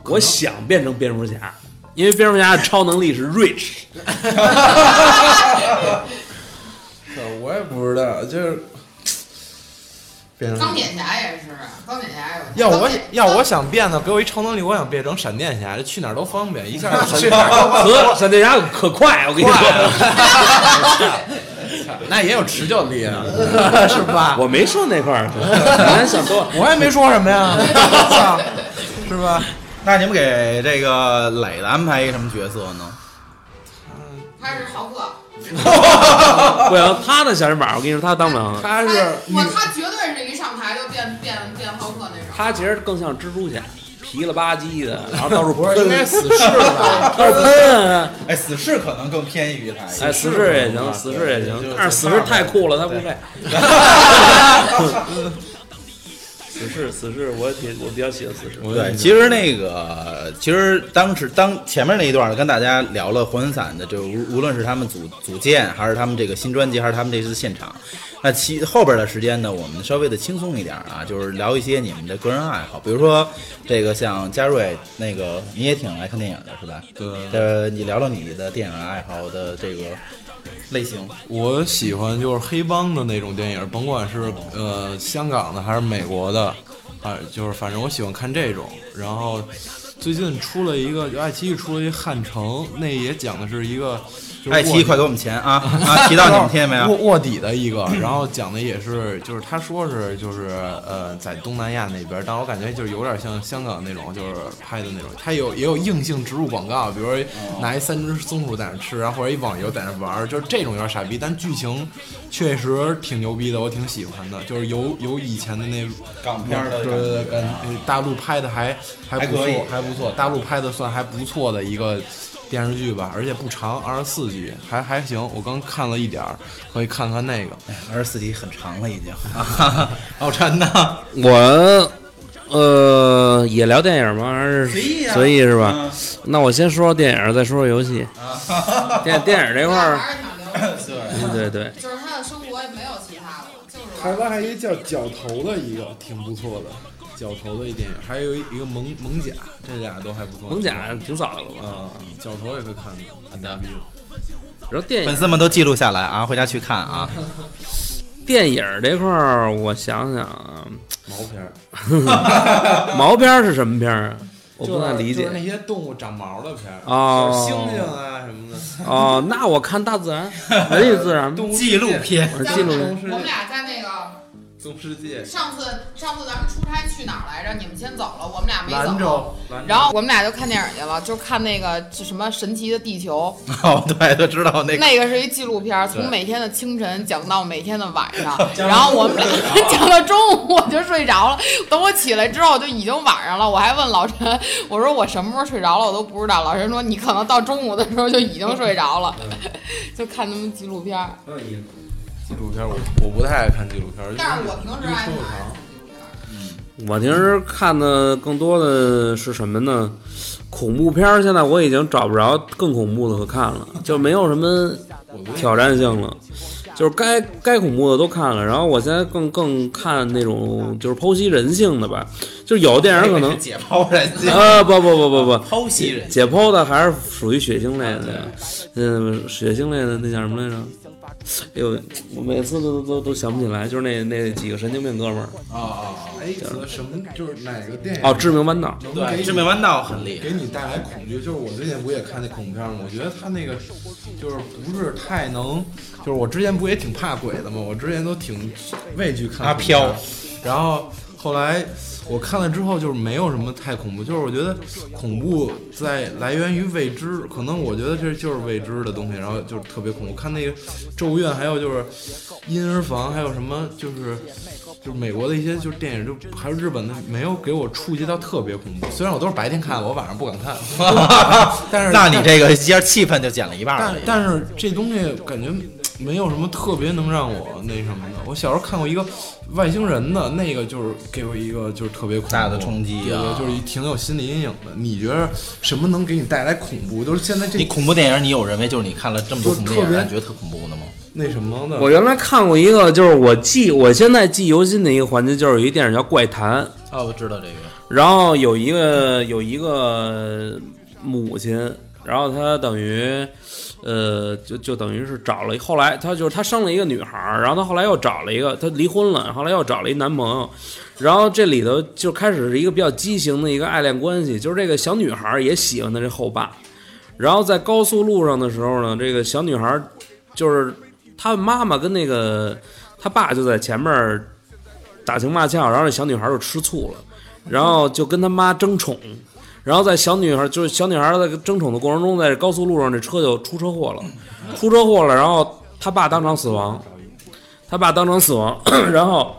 我想变成蝙蝠侠，因为蝙蝠侠的超能力是 rich。我也不知道，就是变成钢铁侠也是，钢铁侠有。要我要我想变呢，给我一超能力，我想变成闪电侠，这去哪儿都方便，一下 去哪闪电侠可快，我跟你说，那也有持久力啊，是吧？我没说那块儿，咱想多了。我也没说什么呀，操是吧？那你们给这个磊的安排一个什么角色呢？他是豪客，不行，他的小人板，我跟你说，他当不了。他是我他绝对是一上台就变变变豪客那种。他其实更像蜘蛛侠，皮了吧唧的，然后到处不是喷，应该死侍吧？到处喷。哎，死侍可能更偏于他。哎，死侍也行，死侍也行，但是死侍太酷了，他不配。死侍，死侍，我挺我比较喜欢死侍。对，其实那个，其实当时当前面那一段跟大家聊了活散的，就无无论是他们组组建，还是他们这个新专辑，还是他们这次现场，那其后边的时间呢，我们稍微的轻松一点啊，就是聊一些你们的个人爱好，比如说这个像嘉瑞，那个你也挺爱看电影的是吧？对呃，你聊聊你的电影爱好的这个类型。我喜欢就是黑帮的那种电影，甭管是呃香港的还是美国的，啊，就是反正我喜欢看这种。然后最近出了一个，爱奇艺出了一个《汉城》，那也讲的是一个。就爱奇艺，快给我们钱啊！啊，提到你们听见没卧有？卧卧底的一个，然后讲的也是，就是他说是就是呃在东南亚那边，但我感觉就是有点像香港那种，就是拍的那种，他有也有硬性植入广告，比如说拿一三只松鼠在那吃，然后或者一网游在那玩儿，就是这种有点傻逼，但剧情确实挺牛逼的，我挺喜欢的，就是有有以前的那港片儿的对对对，跟大陆拍的还还不错，还不错，大陆拍的算还不错的一个电视剧吧，而且不长，二十四集，还还行。我刚看了一点儿，可以看看那个。二十四集很长了已经。老陈呢？我呃也聊电影吗？还是随意啊随意是吧？嗯那我先说说电影，再说说游戏。电电影这块儿，还是挺流行的，对对对，就是他的生活也没有其他的，就是台。湾还有一个叫《角头》的一个，挺不错的，《角头》的一电影，还有一一个蒙蒙甲，这俩都还不错。蒙甲挺早的了吧？啊，角头也可以看的，很大逼。然后电影粉丝们都记录下来啊，回家去看啊。电影这块儿，我想想啊，毛片儿，毛片儿是什么片儿啊？我不太理解就是。那些动物长毛的片儿，哦像猩猩啊什么的。哦，那我看大自然，人与自然，纪录片我是记录片。我们俩界，上次上次咱们出差去哪儿来着？你们先走了，我们俩没走。兰州，然后我们俩就看电影去了，就看那个什么神奇的地球，哦，对，都知道那个。那个是一纪录片，从每天的清晨讲到每天的晚上，然后我们俩讲到中午我就睡着了。等我起来之后就已经晚上了，我还问老陈，我说我什么时候睡着了我都不知道。老陈说你可能到中午的时候就已经睡着了，就看他们纪录片。纪录片我我不太爱看纪录片，但是我平时爱看因为纪录片。我平时看的更多的是什么呢？恐怖片儿，现在我已经找不着更恐怖的可看了，就没有什么挑战性了。就是该该恐怖的都看了，然后我现在更更看那种就是剖析人性的吧，就是有的电影可能 解剖人性，啊不不不不不，剖析人家。解剖的还是属于血腥类的，嗯，血腥类的那叫什么来着？哎呦，我每次都都都都想不起来，就是那那几个神经病哥们儿啊啊。哎，什么就是哪个电影哦，致命弯道。对，致命弯道很厉害。给你带来恐惧，就是我最近不也看那恐怖片吗？我觉得他那个就是不是太能，就是我之前不也挺怕鬼的吗？我之前都挺畏惧看阿恐怖片飘，然后后来我看了之后，就是没有什么太恐怖，就是我觉得恐怖在来源于未知，可能我觉得这就是未知的东西，然后就是特别恐怖。看那个《咒怨》，还有就是《婴儿房》，还有什么就是。就是美国的一些就是电影，就还有日本的，没有给我触及到特别恐怖。虽然我都是白天看，我晚上不敢看，但是那你这个一下气氛就减了一半了但。但是这东西感觉没有什么特别能让我那什么的。我小时候看过一个外星人的，那个就是给我一个就是特别恐怖大的冲击对啊对，就是挺有心理阴影的。你觉得什么能给你带来恐怖？就是现在这你恐怖电影，你有认为就是你看了这么多恐怖电影，就特别你觉得特恐怖的吗？那什么的？我原来看过一个，就是我记，我现在记忆犹新的一个环节，就是有一电影叫《怪谈》，哦，我知道这个。然后有一个有一个母亲，然后她等于，呃，就就等于是找了，后来她就是她生了一个女孩儿，然后她后来又找了一个，她离婚了，后来又找了一男朋友，然后这里头就开始是一个比较畸形的一个爱恋关系，就是这个小女孩儿也喜欢的这后爸，然后在高速路上的时候呢，这个小女孩儿就是他妈妈跟那个他爸就在前面打情骂俏，然后这小女孩就吃醋了，然后就跟他妈争宠，然后在小女孩就是小女孩在争宠的过程中，在高速路上这车就出车祸了，出车祸了，然后他爸当场死亡，他爸当场死亡，然后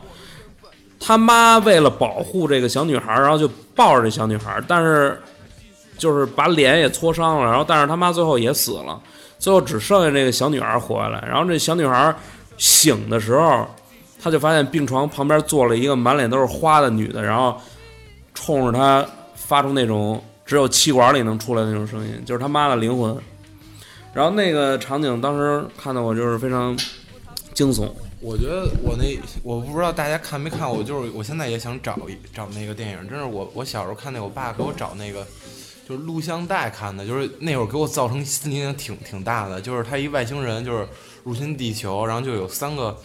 他妈为了保护这个小女孩，然后就抱着这小女孩，但是就是把脸也挫伤了，然后但是他妈最后也死了，最后只剩下这个小女孩活下来，然后这小女孩醒的时候，她就发现病床旁边坐了一个满脸都是花的女的，然后冲着她发出那种只有气管里能出来的那种声音，就是他妈的灵魂。然后那个场景当时看的我就是非常惊悚，我觉得我那我不知道大家看没看，我就是我现在也想找一找那个电影，真是我我小时候看那，我爸给我找那个就是录像带看的，就是那会儿给我造成心理影响挺挺大的，就是他一外星人就是入侵地球，然后就有三个。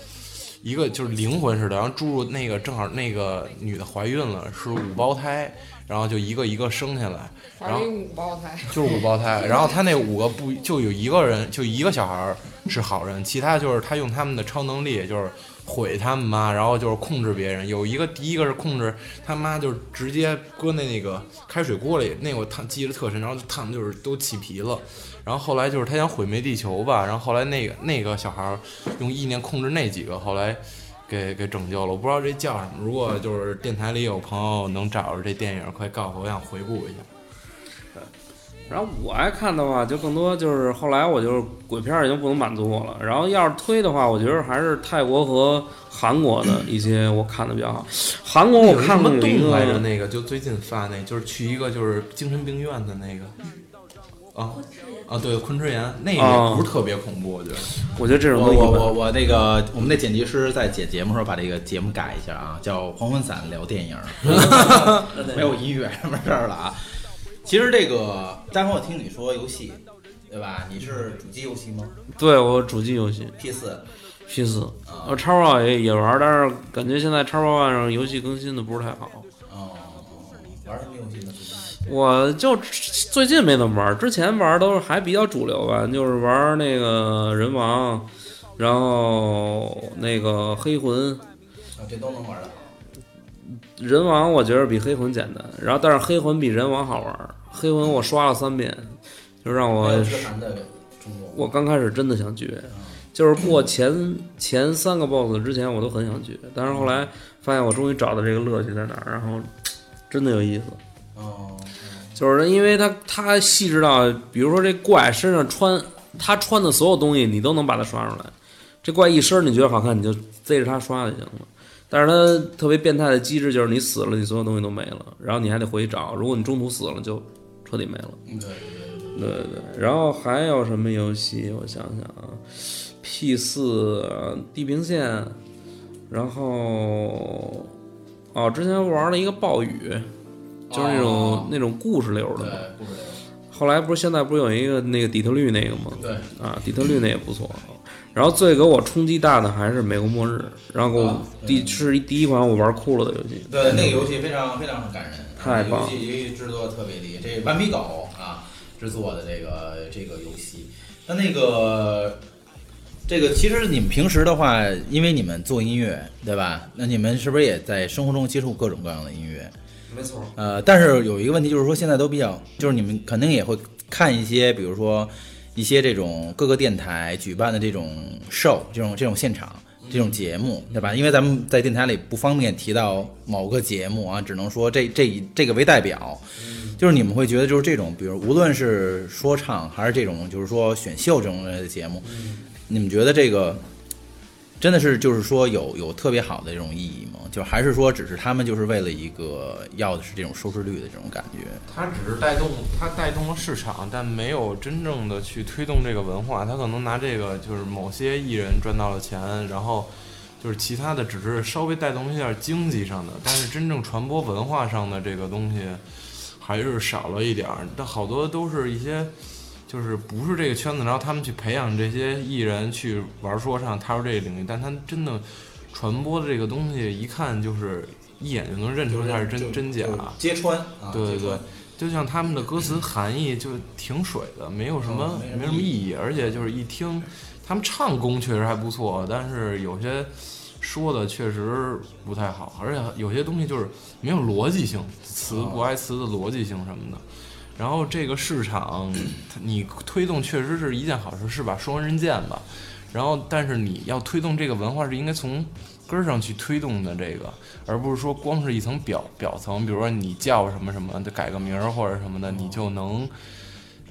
一个就是灵魂似的，然后注入那个正好那个女的怀孕了，是五胞胎，然后就一个一个生下来，然后五胞胎，就是五胞胎，然后他那五个不就有一个人就一个小孩儿是好人，其他就是他用他们的超能力就是毁他们妈，然后就是控制别人。有一个第一个是控制他妈，就是直接搁那那个开水锅里，那我烫记得特深，然后烫的就是都起皮了。然后后来就是他想毁灭地球吧，然后后来那个那个小孩儿用意念控制那几个，后来给给拯救了。我不知道这叫什么，如果就是电台里有朋友能找着这电影，快告诉我，我想回顾一下。然后我爱看的话，就更多就是后来我就是鬼片已经不能满足我了。然后要是推的话，我觉得还是泰国和韩国的一些我看的比较好。韩国我看过有有一动来着，那个就最近发那，就是去一个就是精神病院的那个。啊啊，对，昆池岩那啊个不是特别恐怖，我觉得。我觉得这种我我我都一般。我那个我们那剪辑师在剪节目的时候把这个节目改一下啊，叫《黄昏散聊电影》，没有音乐什么事儿了啊。其实这个，待会儿我听你说游戏，对吧？你是主机游戏吗对我主机游戏？P 四 P 四，啊呃，叉 box 也也玩，但是感觉现在叉 box 上游戏更新的不是太好。哦，玩什么游戏呢？我就最近没怎么玩，之前玩都是还比较主流吧，就是玩那个人王，然后那个黑魂，啊，这都能玩的好。人王我觉得比黑魂简单，然后但是黑魂比人王好玩。黑魂我刷了三遍，就让我我刚开始真的想绝，就是过前前三个 BOSS 之前我都很想绝，但是后来发现我终于找到这个乐趣在哪儿，然后真的有意思。哦，就是因为他他细致到，比如说这怪身上穿他穿的所有东西，你都能把它刷出来。这怪一身你觉得好看，你就逮着它刷就行了。但是它特别变态的机制就是你死了，你所有东西都没了，然后你还得回去找。如果你中途死了，就彻底没了。对对对。对对对，然后还有什么游戏？我想想啊，P 四、地平线，然后哦，之前玩了一个暴雨，就是那种、哦那种故事流的对嘛。。后来不是现在不是有一个那个底特律那个吗？对，啊，底特律那也不错。然后最给我冲击大的还是《美国末日》，然后给我啊第是第一款我玩哭了的游戏。对，那个游戏非常非常感人，太棒了游戏游戏制作特别厉害，这顽皮狗啊制作的这个这个游戏，那那个这个其实你们平时的话，因为你们做音乐对吧？那你们是不是也在生活中接触各种各样的音乐？没错。呃，但是有一个问题就是说，现在都比较，就是你们肯定也会看一些，比如说一些这种各个电台举办的这种 show，这种这种现场这种节目，对吧？因为咱们在电台里不方便提到某个节目啊，只能说这这以这个为代表。就是你们会觉得，就是这种，比如无论是说唱还是这种，就是说选秀这种类的节目，你们觉得这个真的是就是说有有特别好的这种意义吗？就还是说只是他们就是为了一个要的是这种收视率的这种感觉？它只是带动，它带动了市场，但没有真正的去推动这个文化。他可能拿这个就是某些艺人赚到了钱，然后就是其他的只是稍微带动一下经济上的，但是真正传播文化上的这个东西还是少了一点儿。但好多都是一些就是不是这个圈子，然后他们去培养这些艺人去玩说唱，踏入这个领域，但他真的传播的这个东西，一看就是一眼就能认出它是真真假。揭穿啊对对对，就像他们的歌词含义就挺水的，没有什么嗯没什么没什么意义，而且就是一听他们唱功确实还不错，但是有些说的确实不太好，而且有些东西就是没有逻辑性，词不挨词的逻辑性什么的。然后这个市场，你推动确实是一件好事，是把双刃剑吧。然后，但是你要推动这个文化，是应该从根儿上去推动的这个，而不是说光是一层表表层，比如说你叫什么什么的，改个名儿或者什么的，你就能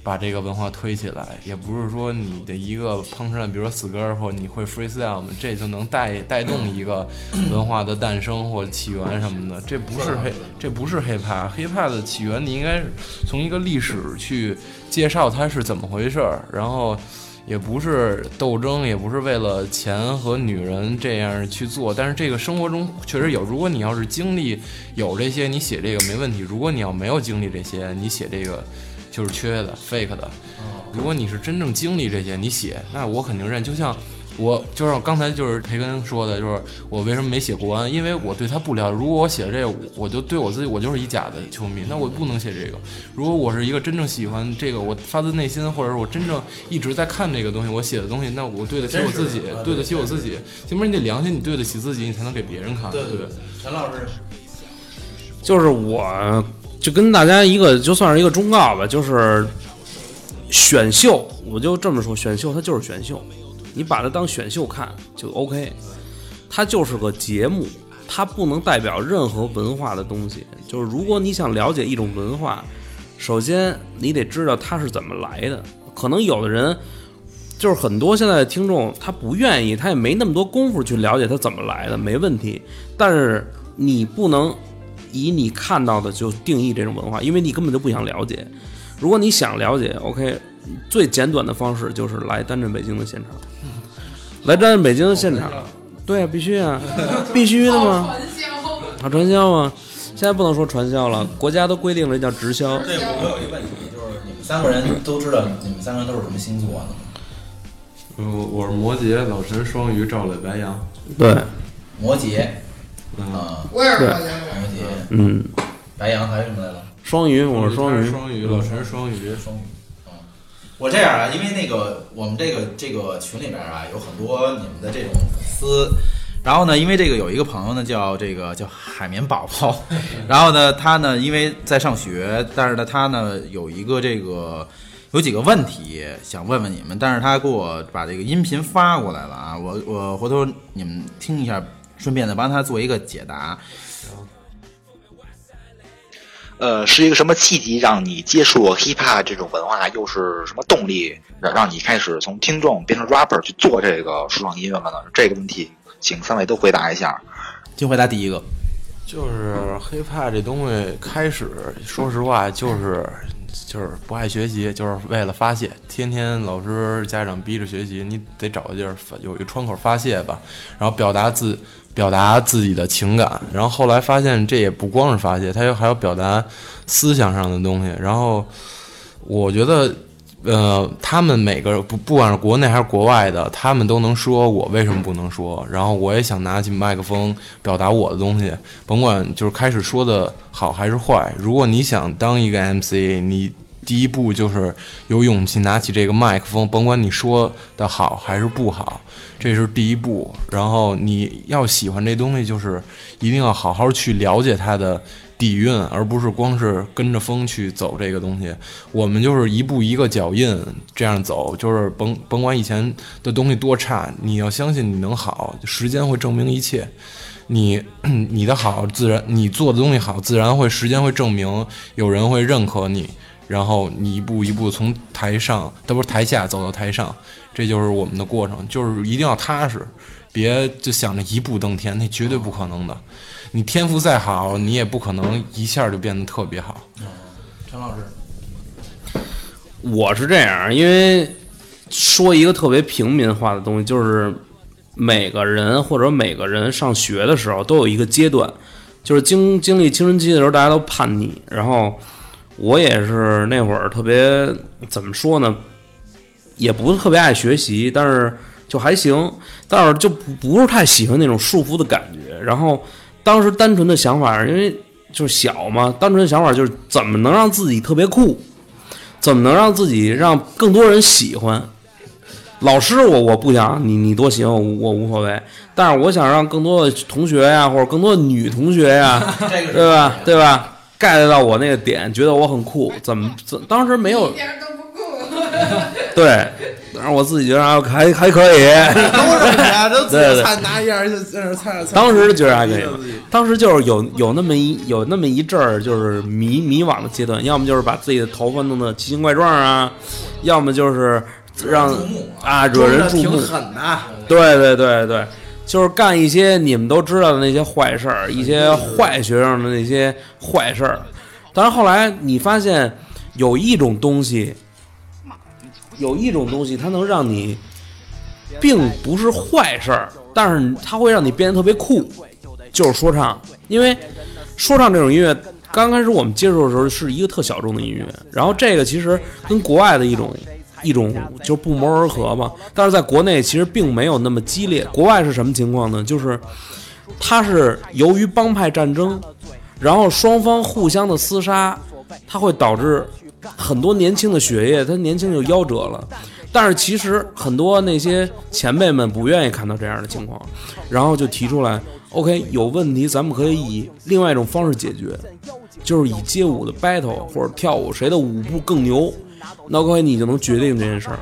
把这个文化推起来。也不是说你的一个碰上，比如说死歌儿或者你会 freestyle，这就能带带动一个文化的诞生或起源什么的。这不是黑，这不是 hiphop，hiphop 的起源你应该是从一个历史去介绍它是怎么回事儿，然后。也不是斗争，也不是为了钱和女人这样去做，但是这个生活中确实有。如果你要是经历有这些，你写这个没问题；如果你要没有经历这些，你写这个就是缺的、fake 的。如果你是真正经历这些，你写，那我肯定认。就像我，就是刚才就是培根说的，就是我为什么没写国安，因为我对他不了解。如果我写这个，我就对我自己，我就是一假的球迷，那我不能写这个。如果我是一个真正喜欢这个，我发自内心，或者是我真正一直在看这个东西，我写的东西，那我对得起我自己，对得起我自己。起码你得良心，你对得起自己，你才能给别人看。对对对，陈老师，就是我就跟大家一个就算是一个忠告吧，就是选秀，我就这么说，选秀它就是选秀，你把它当选秀看就 OK，它就是个节目，它不能代表任何文化的东西。就是如果你想了解一种文化，首先你得知道它是怎么来的。可能有的人就是很多现在的听众，他不愿意，他也没那么多功夫去了解它怎么来的，没问题。但是你不能以你看到的就定义这种文化，因为你根本就不想了解。如果你想了解，OK，最简短的方式就是来单镇北京的现场，来单镇北京的现场，对啊，必须啊，必须的嘛？传销，啊，传销啊！现在不能说传销了，国家都规定了叫直销。对我有一个问题，就是你们三个人都知道你们三个人都是什么星座的吗？嗯，我是摩羯，老陈双鱼，赵磊白羊。对，摩羯嗯，啊，我也是摩羯摩羯，嗯，白羊还有什么来着？双鱼，我是双鱼，双鱼，老陈双鱼。双鱼。嗯，我这样啊，因为那个我们这个这个群里边啊，有很多你们的这种粉丝。然后呢，因为这个有一个朋友呢，叫这个叫海绵宝宝，然后呢，他呢因为在上学，但是呢他呢有一个这个有几个问题想问问你们，但是他给我把这个音频发过来了啊，我我回头你们听一下，顺便的帮他做一个解答。呃，是一个什么契机让你接触 hiphop 这种文化？又是什么动力让让你开始从听众变成 rapper 去做这个说唱音乐了呢？这个问题，请三位都回答一下。先回答第一个，就是 hiphop 这东西开始，说实话就是就是不爱学习，就是为了发泄。天天老师家长逼着学习，你得找个地儿有一个窗口发泄吧，然后表达自表达自己的情感。然后后来发现这也不光是发泄，它又还有表达思想上的东西。然后我觉得。呃，他们每个不不管是国内还是国外的，他们都能说，我为什么不能说？然后我也想拿起麦克风表达我的东西，甭管就是开始说的好还是坏。如果你想当一个 MC，你第一步就是有勇气拿起这个麦克风，甭管你说的好还是不好，这是第一步。然后你要喜欢这东西，就是一定要好好去了解它的。底蕴，而不是光是跟着风去走这个东西。我们就是一步一个脚印这样走，就是甭甭管以前的东西多差，你要相信你能好，时间会证明一切。你 你的好自然，你做的东西好，自然会时间会证明，有人会认可你，然后你一步一步从台上，它不是台下走到台上，这就是我们的过程，就是一定要踏实，别就想着一步登天，那绝对不可能的。你天赋再好，你也不可能一下就变得特别好。陈老师，我是这样，因为说一个特别平民化的东西，就是每个人或者每个人上学的时候都有一个阶段，就是经经历青春期的时候，大家都叛逆。然后我也是那会儿特别怎么说呢，也不是特别爱学习，但是就还行，但是就不不是太喜欢那种束缚的感觉。然后当时单纯的想法，因为就是小嘛，单纯的想法就是怎么能让自己特别酷，怎么能让自己让更多人喜欢。老师我我不想你你多喜欢我我无所谓，但是我想让更多的同学呀，或者更多的女同学呀，这 个对吧？对吧？get 到我那个点，觉得我很酷，怎么怎当时没有一点都不酷。对，但是我自己觉得还还还可以，都都自拿一样就在那菜菜。当时觉得还可以，当时就是有有那么一有那么一阵儿，就是迷迷惘的阶段，要么就是把自己的头发弄得奇形怪状啊，要么就是让啊惹人注挺目，狠的，对对对对，就是干一些你们都知道的那些坏事儿，一些坏学生的那些坏事儿。但是后来你发现有一种东西，有一种东西，它能让你，并不是坏事儿，但是它会让你变得特别酷，就是说唱。因为说唱这种音乐，刚开始我们接触的时候是一个特小众的音乐，然后这个其实跟国外的一种一种就不谋而合嘛。但是在国内其实并没有那么激烈。国外是什么情况呢？就是它是由于帮派战争，然后双方互相的厮杀，它会导致很多年轻的血液，他年轻就夭折了。但是其实很多那些前辈们不愿意看到这样的情况，然后就提出来，OK，有问题咱们可以以另外一种方式解决，就是以街舞的 battle 或者跳舞谁的舞步更牛，那 OK 你就能决定这件事儿。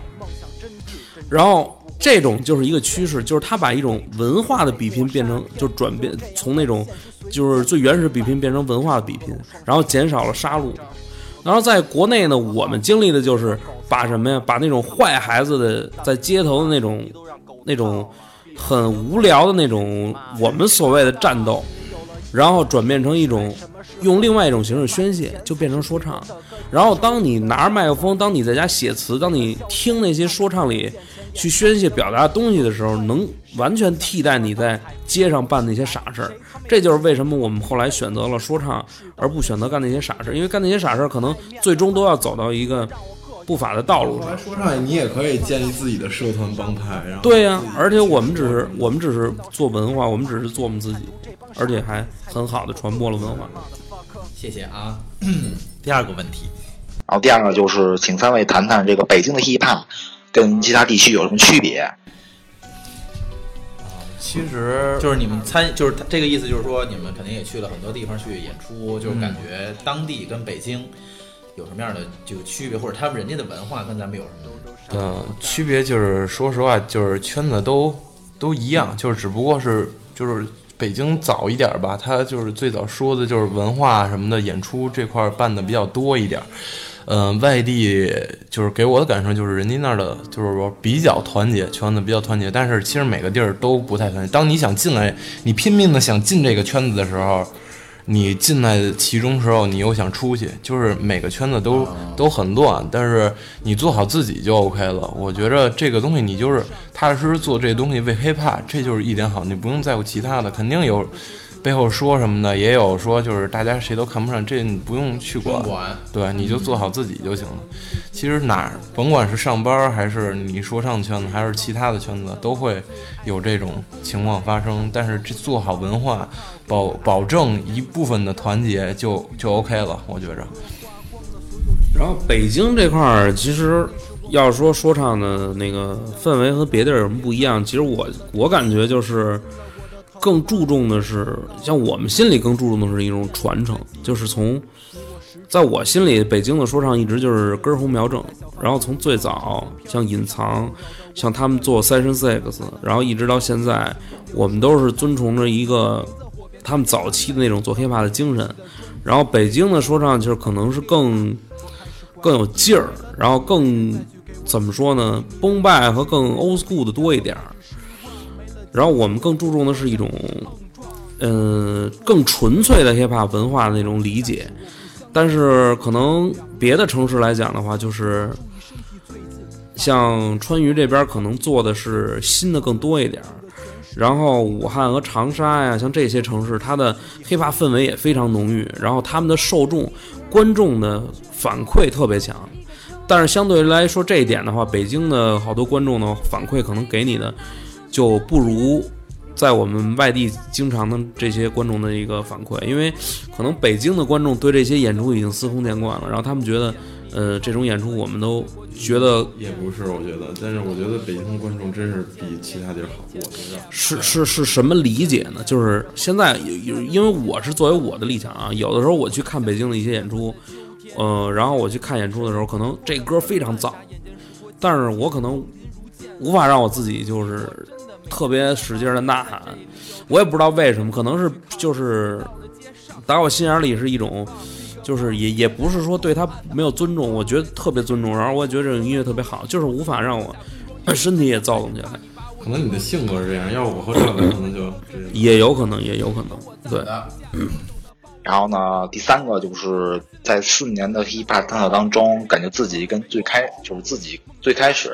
然后这种就是一个趋势，就是他把一种文化的比拼变成，就转变从那种就是最原始比拼变成文化的比拼，然后减少了杀戮。然后在国内呢，我们经历的就是把什么呀，把那种坏孩子的在街头的那种那种很无聊的那种我们所谓的战斗，然后转变成一种用另外一种形式宣泄，就变成说唱。然后当你拿着麦克风，当你在家写词，当你听那些说唱里去宣泄表达东西的时候，能完全替代你在街上办那些傻事儿。这就是为什么我们后来选择了说唱，而不选择干那些傻事儿，因为干那些傻事儿可能最终都要走到一个不法的道路上。说唱你也可以建立自己的社团帮派，然后对呀、而且我们只是我们只是做文化，我们只是做我们自己，而且还很好的传播了文化。谢谢啊。第二个问题，然后第二个就是，请三位谈谈这个北京的 hiphop 跟其他地区有什么区别？其实就是你们参，就是他这个意思，就是说你们肯定也去了很多地方去演出，就是感觉当地跟北京有什么样的这个区别，或者他们人家的文化跟咱们有什么？嗯，区别就是，说实话，就是圈子都都一样，就是只不过是就是北京早一点儿吧，他就是最早说的就是文化什么的演出这块儿办的比较多一点儿。嗯、外地就是给我的感受就是人家那儿的就是说比较团结，圈子比较团结，但是其实每个地儿都不太团结。当你想进来，你拼命的想进这个圈子的时候，你进来其中时候，你又想出去，就是每个圈子都都很乱，但是你做好自己就 OK 了。我觉着这个东西你就是踏踏实实做这东西为 hiphop，这就是一点好，你不用在乎其他的，肯定有背后说什么的，也有说就是大家谁都看不上，这你不用去管，管对，你就做好自己就行了。其实哪儿甭管是上班还是你说唱圈子，还是其他的圈子，都会有这种情况发生。但是这做好文化，保保证一部分的团结就 就 OK 了，我觉着。然后北京这块儿，其实要说说唱的那个氛围和别地儿有什么不一样，其实我我感觉就是更注重的是，像我们心里更注重的是一种传承，就是从在我心里，北京的说唱一直就是根红苗正，然后从最早像隐藏，像他们做 Session Six，然后一直到现在，我们都是遵从着一个他们早期的那种做 hiphop 的精神。然后北京的说唱就是可能是更更有劲儿，然后更怎么说呢，崩败和更 old school 的多一点儿。然后我们更注重的是一种，呃，更纯粹的 hiphop 文化的那种理解。但是可能别的城市来讲的话，就是像川渝这边可能做的是新的更多一点。然后武汉和长沙呀，像这些城市，它的 hiphop 氛围也非常浓郁，然后他们的受众、观众的反馈特别强。但是相对来说这一点的话，北京的好多观众的反馈可能给你的就不如在我们外地经常的这些观众的一个反馈，因为可能北京的观众对这些演出已经司空见惯了，然后他们觉得呃，这种演出我们都觉得也不是，我觉得，但是我觉得北京观众真是比其他地儿好，我觉得是是是什么理解呢？就是现在有有，因为我是作为我的立场啊，有的时候我去看北京的一些演出，呃，然后我去看演出的时候，可能这歌非常燥，但是我可能无法让我自己就是特别使劲的呐喊，我也不知道为什么，可能是就是打我心眼里是一种。就是也也不是说对他没有尊重，我觉得特别尊重，然后我也觉得这种音乐特别好，就是无法让我身体也躁动起来，可能你的性格是这样，要是我和赵哥可能就也有可能，也有可能，对。然后呢，第三个就是在四年的 hiphop 探索当中，感觉自己跟最开就是自己最开始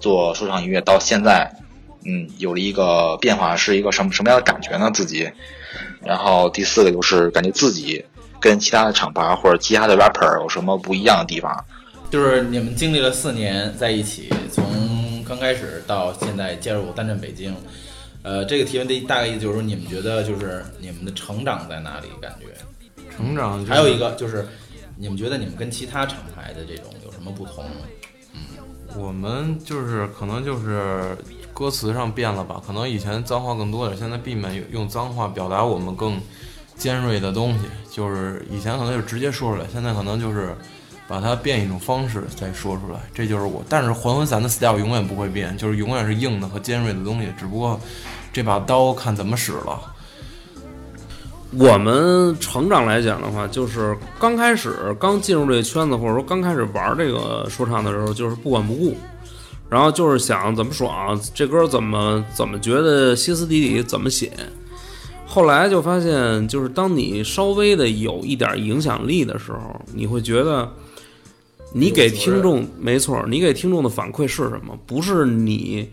做说唱音乐到现在，嗯，有了一个变化，是一个什么什么样的感觉呢？自己。然后第四个就是感觉自己。跟其他的厂牌或者其他的 rapper 有什么不一样的地方？就是你们经历了四年在一起，从刚开始到现在加入单镇北京，呃，这个提问的大概意思就是说，你们觉得就是你们的成长在哪里？感觉成长还有一个就是，你们觉得你们跟其他厂牌的这种有什么不同？嗯，我们就是可能就是歌词上变了吧，可能以前脏话更多点，现在避免用脏话表达我们更。尖锐的东西，就是以前可能就直接说出来，现在可能就是把它变一种方式再说出来，这就是我。但是还魂散的 style 永远不会变，就是永远是硬的和尖锐的东西，只不过这把刀看怎么使了。我们成长来讲的话，就是刚开始刚进入这个圈子，或者说刚开始玩这个说唱的时候，就是不管不顾，然后就是想怎么爽，这歌怎么怎么觉得歇斯底里怎么写。后来就发现，就是当你稍微的有一点影响力的时候，你会觉得，你给听众没错，你给听众的反馈是什么？不是你，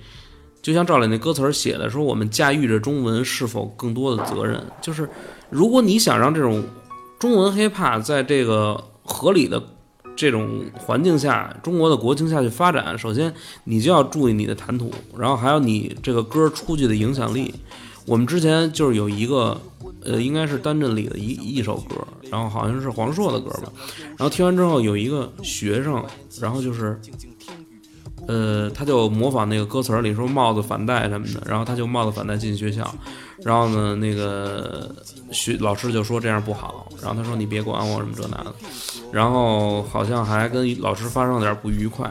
就像赵磊那歌词写的说，我们驾驭着中文是否更多的责任？就是如果你想让这种中文 hiphop 在这个合理的这种环境下，中国的国情下去发展，首先你就要注意你的谈吐，然后还有你这个歌出去的影响力。我们之前就是有一个，呃，应该是单振里的一一首歌，然后好像是黄硕的歌吧。然后听完之后，有一个学生，然后就是，呃，他就模仿那个歌词里说帽子反戴什么的，然后他就帽子反戴进学校。然后呢，那个学老师就说这样不好，然后他说你别管我什么这那的，然后好像还跟老师发生了点不愉快。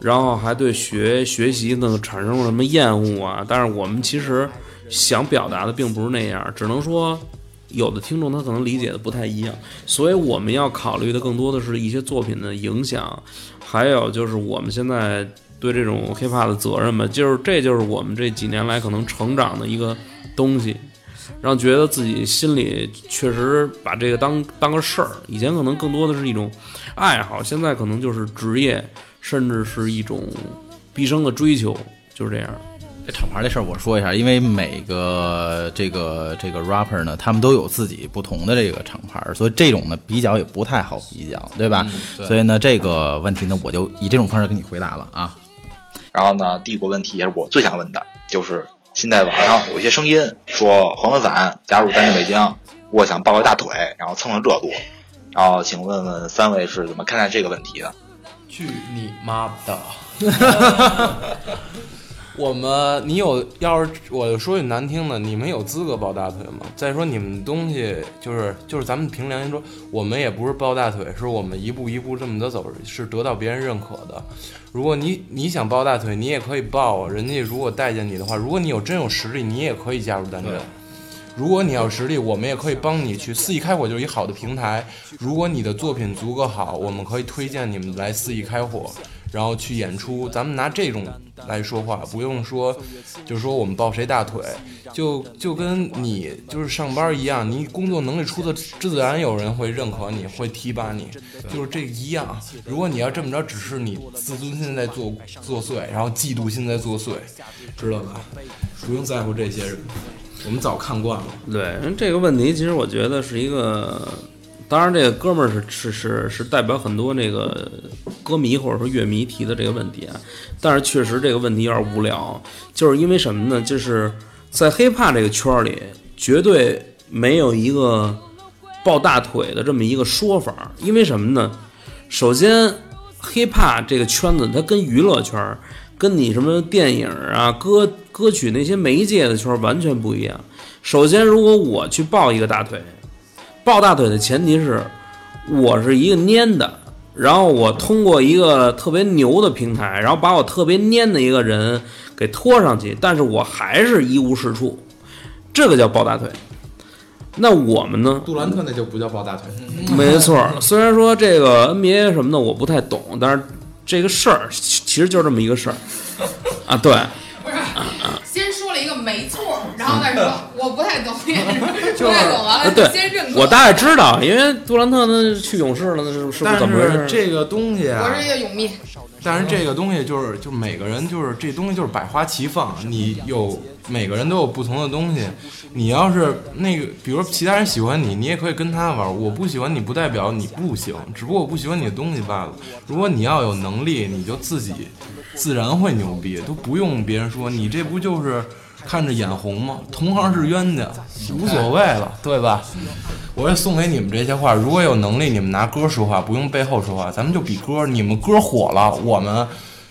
然后还对学学习呢产生了什么厌恶啊？但是我们其实。想表达的并不是那样，只能说有的听众他可能理解的不太一样，所以我们要考虑的更多的是一些作品的影响，还有就是我们现在对这种 hiphop 的责任吧，就是这就是我们这几年来可能成长的一个东西，让觉得自己心里确实把这个当当个事儿，以前可能更多的是一种爱好，现在可能就是职业，甚至是一种毕生的追求，就是这样。这厂牌这事儿我说一下，因为每个这个这个 rapper 呢，他们都有自己不同的这个厂牌，所以这种呢比较也不太好比较，对吧？所以呢这个问题呢，我就以这种方式给你回答了啊。然后呢，第五个问题也是我最想问的，就是现在网上有一些声音说黄文伞加入单身北京，我想抱个大腿，然后蹭蹭热度。然后请问问三位是怎么看待这个问题的？去你妈的！我们，你有要是我说句难听的，你们有资格抱大腿吗？再说你们东西就是就是咱们凭良心说，我们也不是抱大腿，是我们一步一步这么的走，是得到别人认可的。如果你你想抱大腿，你也可以抱，人家如果待见你的话，如果你有真有实力，你也可以加入单阵。如果你要实力，我们也可以帮你去肆意开火，就是一好的平台。如果你的作品足够好，我们可以推荐你们来肆意开火。然后去演出，咱们拿这种来说话，不用说，就是说我们抱谁大腿，就就跟你就是上班一样，你工作能力出的自然有人会认可你，会提拔你，就是这一样。如果你要这么着，只是你自尊心在作作祟，然后嫉妒心在作祟，知道吧？不用在乎这些人，我们早看惯了。对，这个问题其实我觉得是一个。当然，这个哥们儿是是是是代表很多那个歌迷或者说乐迷提的这个问题啊，但是确实这个问题有点无聊，就是因为什么呢？就是在 hiphop 这个圈里，绝对没有一个抱大腿的这么一个说法，因为什么呢？首先，hiphop 这个圈子它跟娱乐圈、跟你什么电影啊、歌歌曲那些媒介的圈完全不一样。首先，如果我去抱一个大腿，抱大腿的前提是我是一个蔫的，然后我通过一个特别牛的平台，然后把我特别蔫的一个人给拖上去，但是我还是一无是处，这个叫抱大腿。那我们呢？杜兰特那就不叫抱大腿，没错儿，虽然说这个 NBA 什么的我不太懂，但是这个事儿其其实就这么一个事儿啊。对，不是，先说了一个没错，然后再说我不太懂，不太懂，完了就呃对先认可。我大概知道，因为杜兰特他去勇士了，那是是不是但怎么回事？是这个东西啊，我是一个泳迷，但是这个东西就是，就每个人就是这东西就是百花齐放，你有每个人都有不同的东西。你要是那个，比如说其他人喜欢你，你也可以跟他玩。我不喜欢你不代表你不行，只不过我不喜欢你的东西罢了。如果你要有能力，你就自己自然会牛逼，都不用别人说。你这不就是看着眼红吗？同行是冤家，无所谓了，对吧？我也送给你们这些话，如果有能力，你们拿歌说话，不用背后说话，咱们就比歌。你们歌火了，我们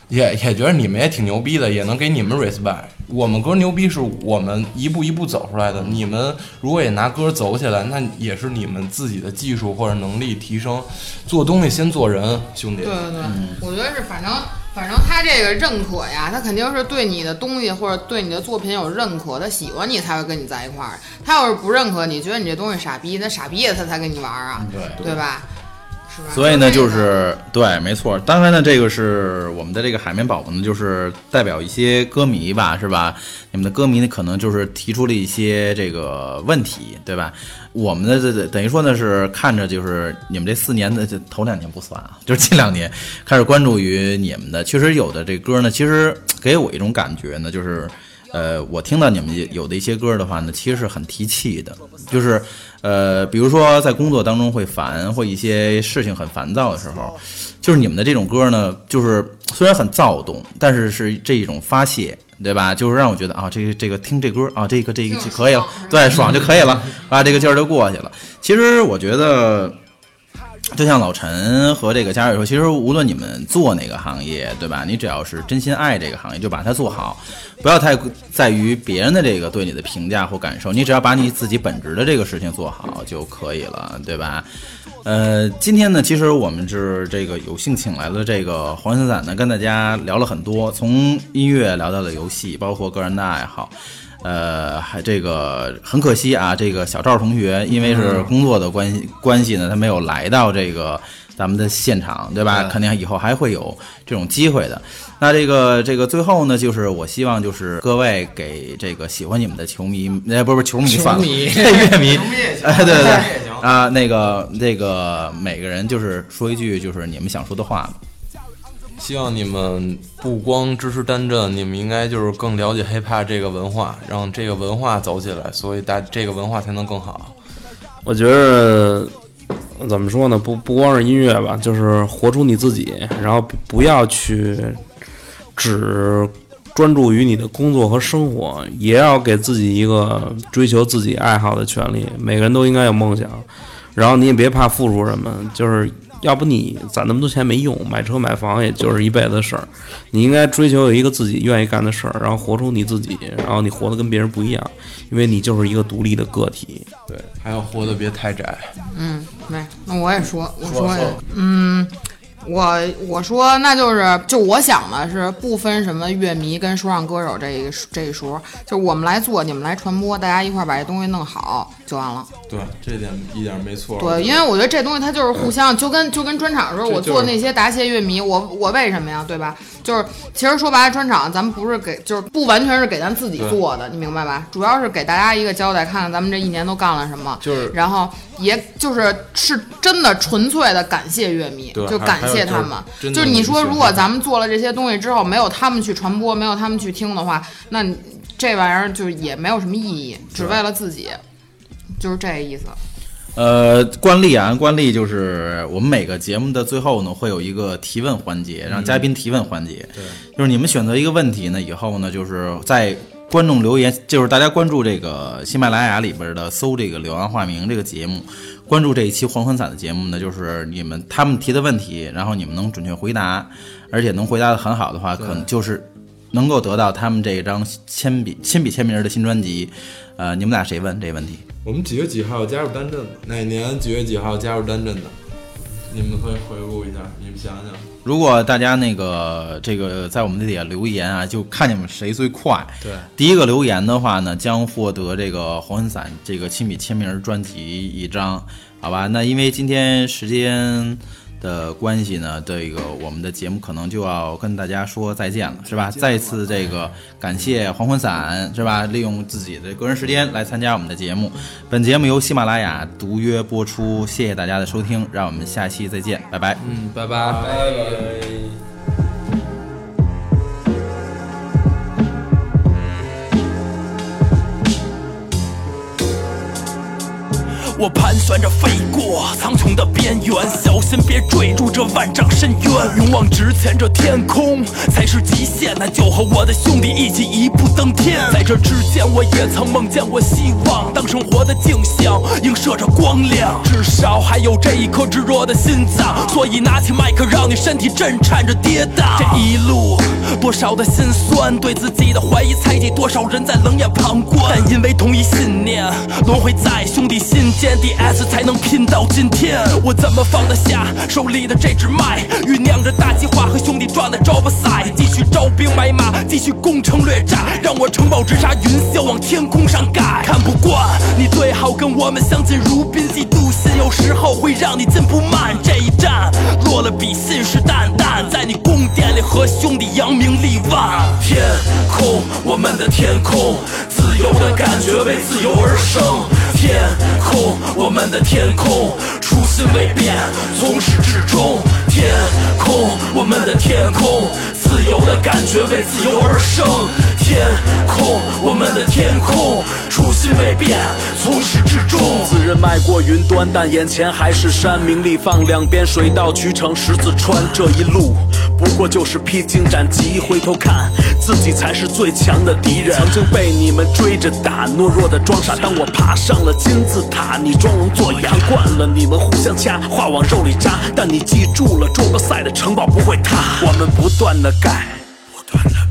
也也觉得你们也挺牛逼的，也能给你们 respect。我们歌牛逼是我们一步一步走出来的，你们如果也拿歌走起来，那也是你们自己的技术或者能力提升。做东西先做人，兄弟。对对对，我觉得是，反正反正他这个认可呀，他肯定是对你的东西或者对你的作品有认可，他喜欢你才会跟你在一块儿。他要是不认可你，觉得你这东西傻逼，那傻逼他才跟你玩儿啊，对对吧？是吧？所以呢，就是对，没错。当然呢，这个是我们的这个海绵宝宝呢，就是代表一些歌迷吧，是吧？你们的歌迷呢，可能就是提出了一些这个问题，对吧？我们的这这等于说呢是看着就是你们这四年的这头两年不算啊，就是近两年开始关注于你们的。确实有的这歌呢，其实给我一种感觉呢，就是。呃，我听到你们有的一些歌的话呢，其实是很提气的，就是呃，比如说在工作当中会烦，或一些事情很烦躁的时候，就是你们的这种歌呢，就是虽然很躁动，但是是这一种发泄，对吧？就是让我觉得啊，这个这个听这歌啊，这个这个就可以了，对，爽就可以了，啊，这个劲儿就过去了。其实我觉得。就像老陈和这个佳瑞说，其实无论你们做哪个行业，对吧？你只要是真心爱这个行业，就把它做好，不要太在于别人的这个对你的评价或感受，你只要把你自己本职的这个事情做好就可以了，对吧？呃，今天呢，其实我们是这个有幸请来了这个黄小散呢，跟大家聊了很多，从音乐聊到了游戏，包括个人的爱好。呃，还这个很可惜啊，这个小赵同学因为是工作的关系关系呢，他没有来到这个咱们的现场，对吧？肯定以后还会有这种机会的。那这个这个最后呢，就是我希望就是各位给这个喜欢你们的球迷，哎，不是不是球迷算了，乐迷，哎，对对对，啊，那个那个每个人就是说一句就是你们想说的话吧。希望你们不光支持单阵，你们应该就是更了解 hiphop 这个文化，让这个文化走起来，所以大这个文化才能更好。我觉得怎么说呢？不不光是音乐吧，就是活出你自己，然后不要去只专注于你的工作和生活，也要给自己一个追求自己爱好的权利。每个人都应该有梦想，然后你也别怕付出什么，就是要不你攒那么多钱没用，买车买房也就是一辈子的事儿。你应该追求有一个自己愿意干的事儿，然后活出你自己，然后你活得跟别人不一样，因为你就是一个独立的个体。对，还要活得别太窄。嗯，对，那我也说，我说呀，嗯，我我说那就是，就我想的是不分什么乐迷跟说唱歌手这一个这一说，就我们来做，你们来传播，大家一块儿把这东西弄好就完了。对，这点一点没错。对，因为我觉得这东西它就是互相，就跟就跟专场的时候，我做那些答谢乐迷，我我为什么呀？对吧？就是其实说白了，专场咱们不是给，就是不完全是给咱自己做的，你明白吧？主要是给大家一个交代，看看咱们这一年都干了什么，就是然后也就是是真的纯粹的感谢乐迷，就感谢他们。就是你说，如果咱们做了这些东西之后，没有他们去传播，没有他们去听的话，那你这玩意儿就也没有什么意义，只为了自己，就是这意思。呃，惯例啊，惯例就是我们每个节目的最后呢，会有一个提问环节，让嘉宾提问环节。对，就是你们选择一个问题呢，以后呢，就是在观众留言，就是大家关注这个喜马拉雅里边的搜这个“柳暗花明”这个节目，关注这一期黄昏伞的节目呢，就是你们他们提的问题，然后你们能准确回答，而且能回答的很好的话，可能就是能够得到他们这一张铅笔亲笔签名的新专辑。呃，你们俩谁问这问题？我们几月几号加入单阵的？哪年几月几号加入单阵的？你们可以回顾一下，你们想想。如果大家那个这个在我们这底下留言啊，就看你们谁最快。对，第一个留言的话呢，将获得这个黄昏伞这个亲笔签名专辑一张，好吧？那因为今天时间的关系呢，这个我们的节目可能就要跟大家说再见了，是吧？再一次这个感谢黄昏散，是吧？利用自己的个人时间来参加我们的节目。本节目由喜马拉雅独约播出，谢谢大家的收听，让我们下期再见，拜拜。嗯，拜拜拜拜。我盘旋着飞过苍穹的边缘，小心别坠入这万丈深渊。勇往直前，这天空才是极限。那就和我的兄弟一起一步登天。在这之前，我也曾梦见过希望，当生活的镜像映射着光亮。至少还有这一颗炙热的心脏，所以拿起麦克，让你身体震颤着跌宕。这一路多少的心酸，对自己的怀疑，猜忌多少人在冷眼旁观。但因为同一信念，轮回在兄弟心间。DS 才能拼到今天，我怎么放得下手里的这支麦？酝酿着大计划和兄弟赚的招不赛，继续招兵买马，继续攻城略寨，让我城堡直插云霄往天空上盖。看不惯你最好跟我们相敬如宾，嫉妒有时候会让你进步慢。这一战落了笔，信誓旦旦，在你宫殿里和兄弟扬名立万。天空，我们的天空，自由的感觉为自由而生。天空，我们的天空，初心未变，从始至终。天空，我们的天空，自由的感觉为自由而生。天空，我们的天空，初心未变，从始至终。自认迈过云端，但眼前还是山。名利放两边，水到渠成十字穿。这一路不过就是披荆斩棘，回头看自己才是最强的敌人。曾经被你们追着打，懦弱的装傻。当我爬上了金字塔，你装聋作哑。看惯了你们互相掐，话往肉里扎。但你记住了，中国赛的城堡不会塌。我们不断的盖，不断的，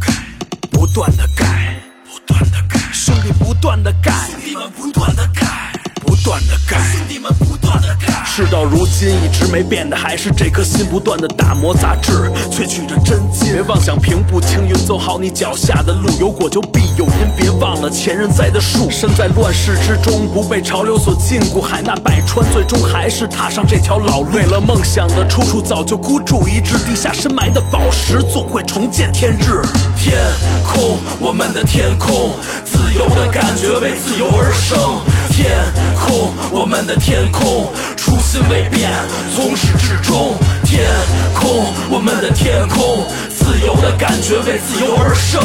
不断的盖，不断的盖。兄弟不断的盖，兄弟们不断的盖，不断的盖，兄弟们不断。事到如今，一直没变的还是这颗心，不断的打磨杂质，萃取着真金。别妄想平步青云，走好你脚下的路。有果就必有因，别忘了前人栽的树。身在乱世之中，不被潮流所禁锢，海纳百川，最终还是踏上这条老路。为了梦想的出处，早就孤注一掷，地下深埋的宝石，总会重见天日。天空，我们的天空，自由的感觉为自由而生。天空，我们的天空，初心未变，从始至终。天空，我们的天空，自由的感觉为自由而生。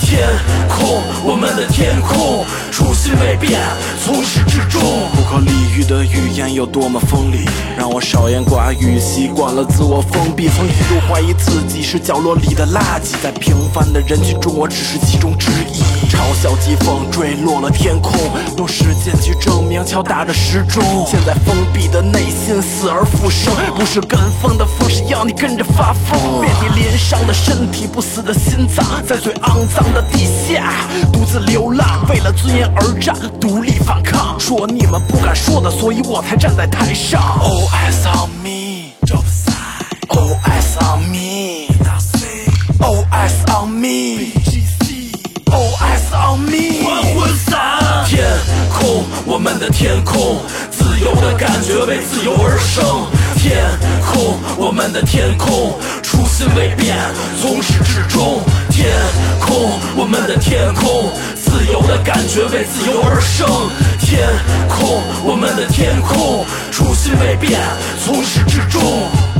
天空，我们的天空，初心未变，从始至终。不可理喻的语言有多么锋利，让我少言寡语，习惯了自我封闭。曾一度怀疑自己是角落里的垃圾，在平凡的人群中，我只是其中之一。嘲笑疾风坠落了天空，用时间去证明敲打着时钟。现在封闭的内心死而复生，不是跟风的风，是要你跟着发疯。遍体鳞伤的身体，不死的心脏，在最肮脏的地下独自流浪，为了尊严而战，独立反抗。说你们不敢说的，所以我才站在台上。Eyes on eyes on eyes on me，All eyes on me。黄昏散，天空，我们的天空，自由的感觉为自由而生。天空，我们的天空，初心未变，从始至终。天空，我们的天空，自由的感觉为自由而生。天空，我们的天空，初心未变，从始至终。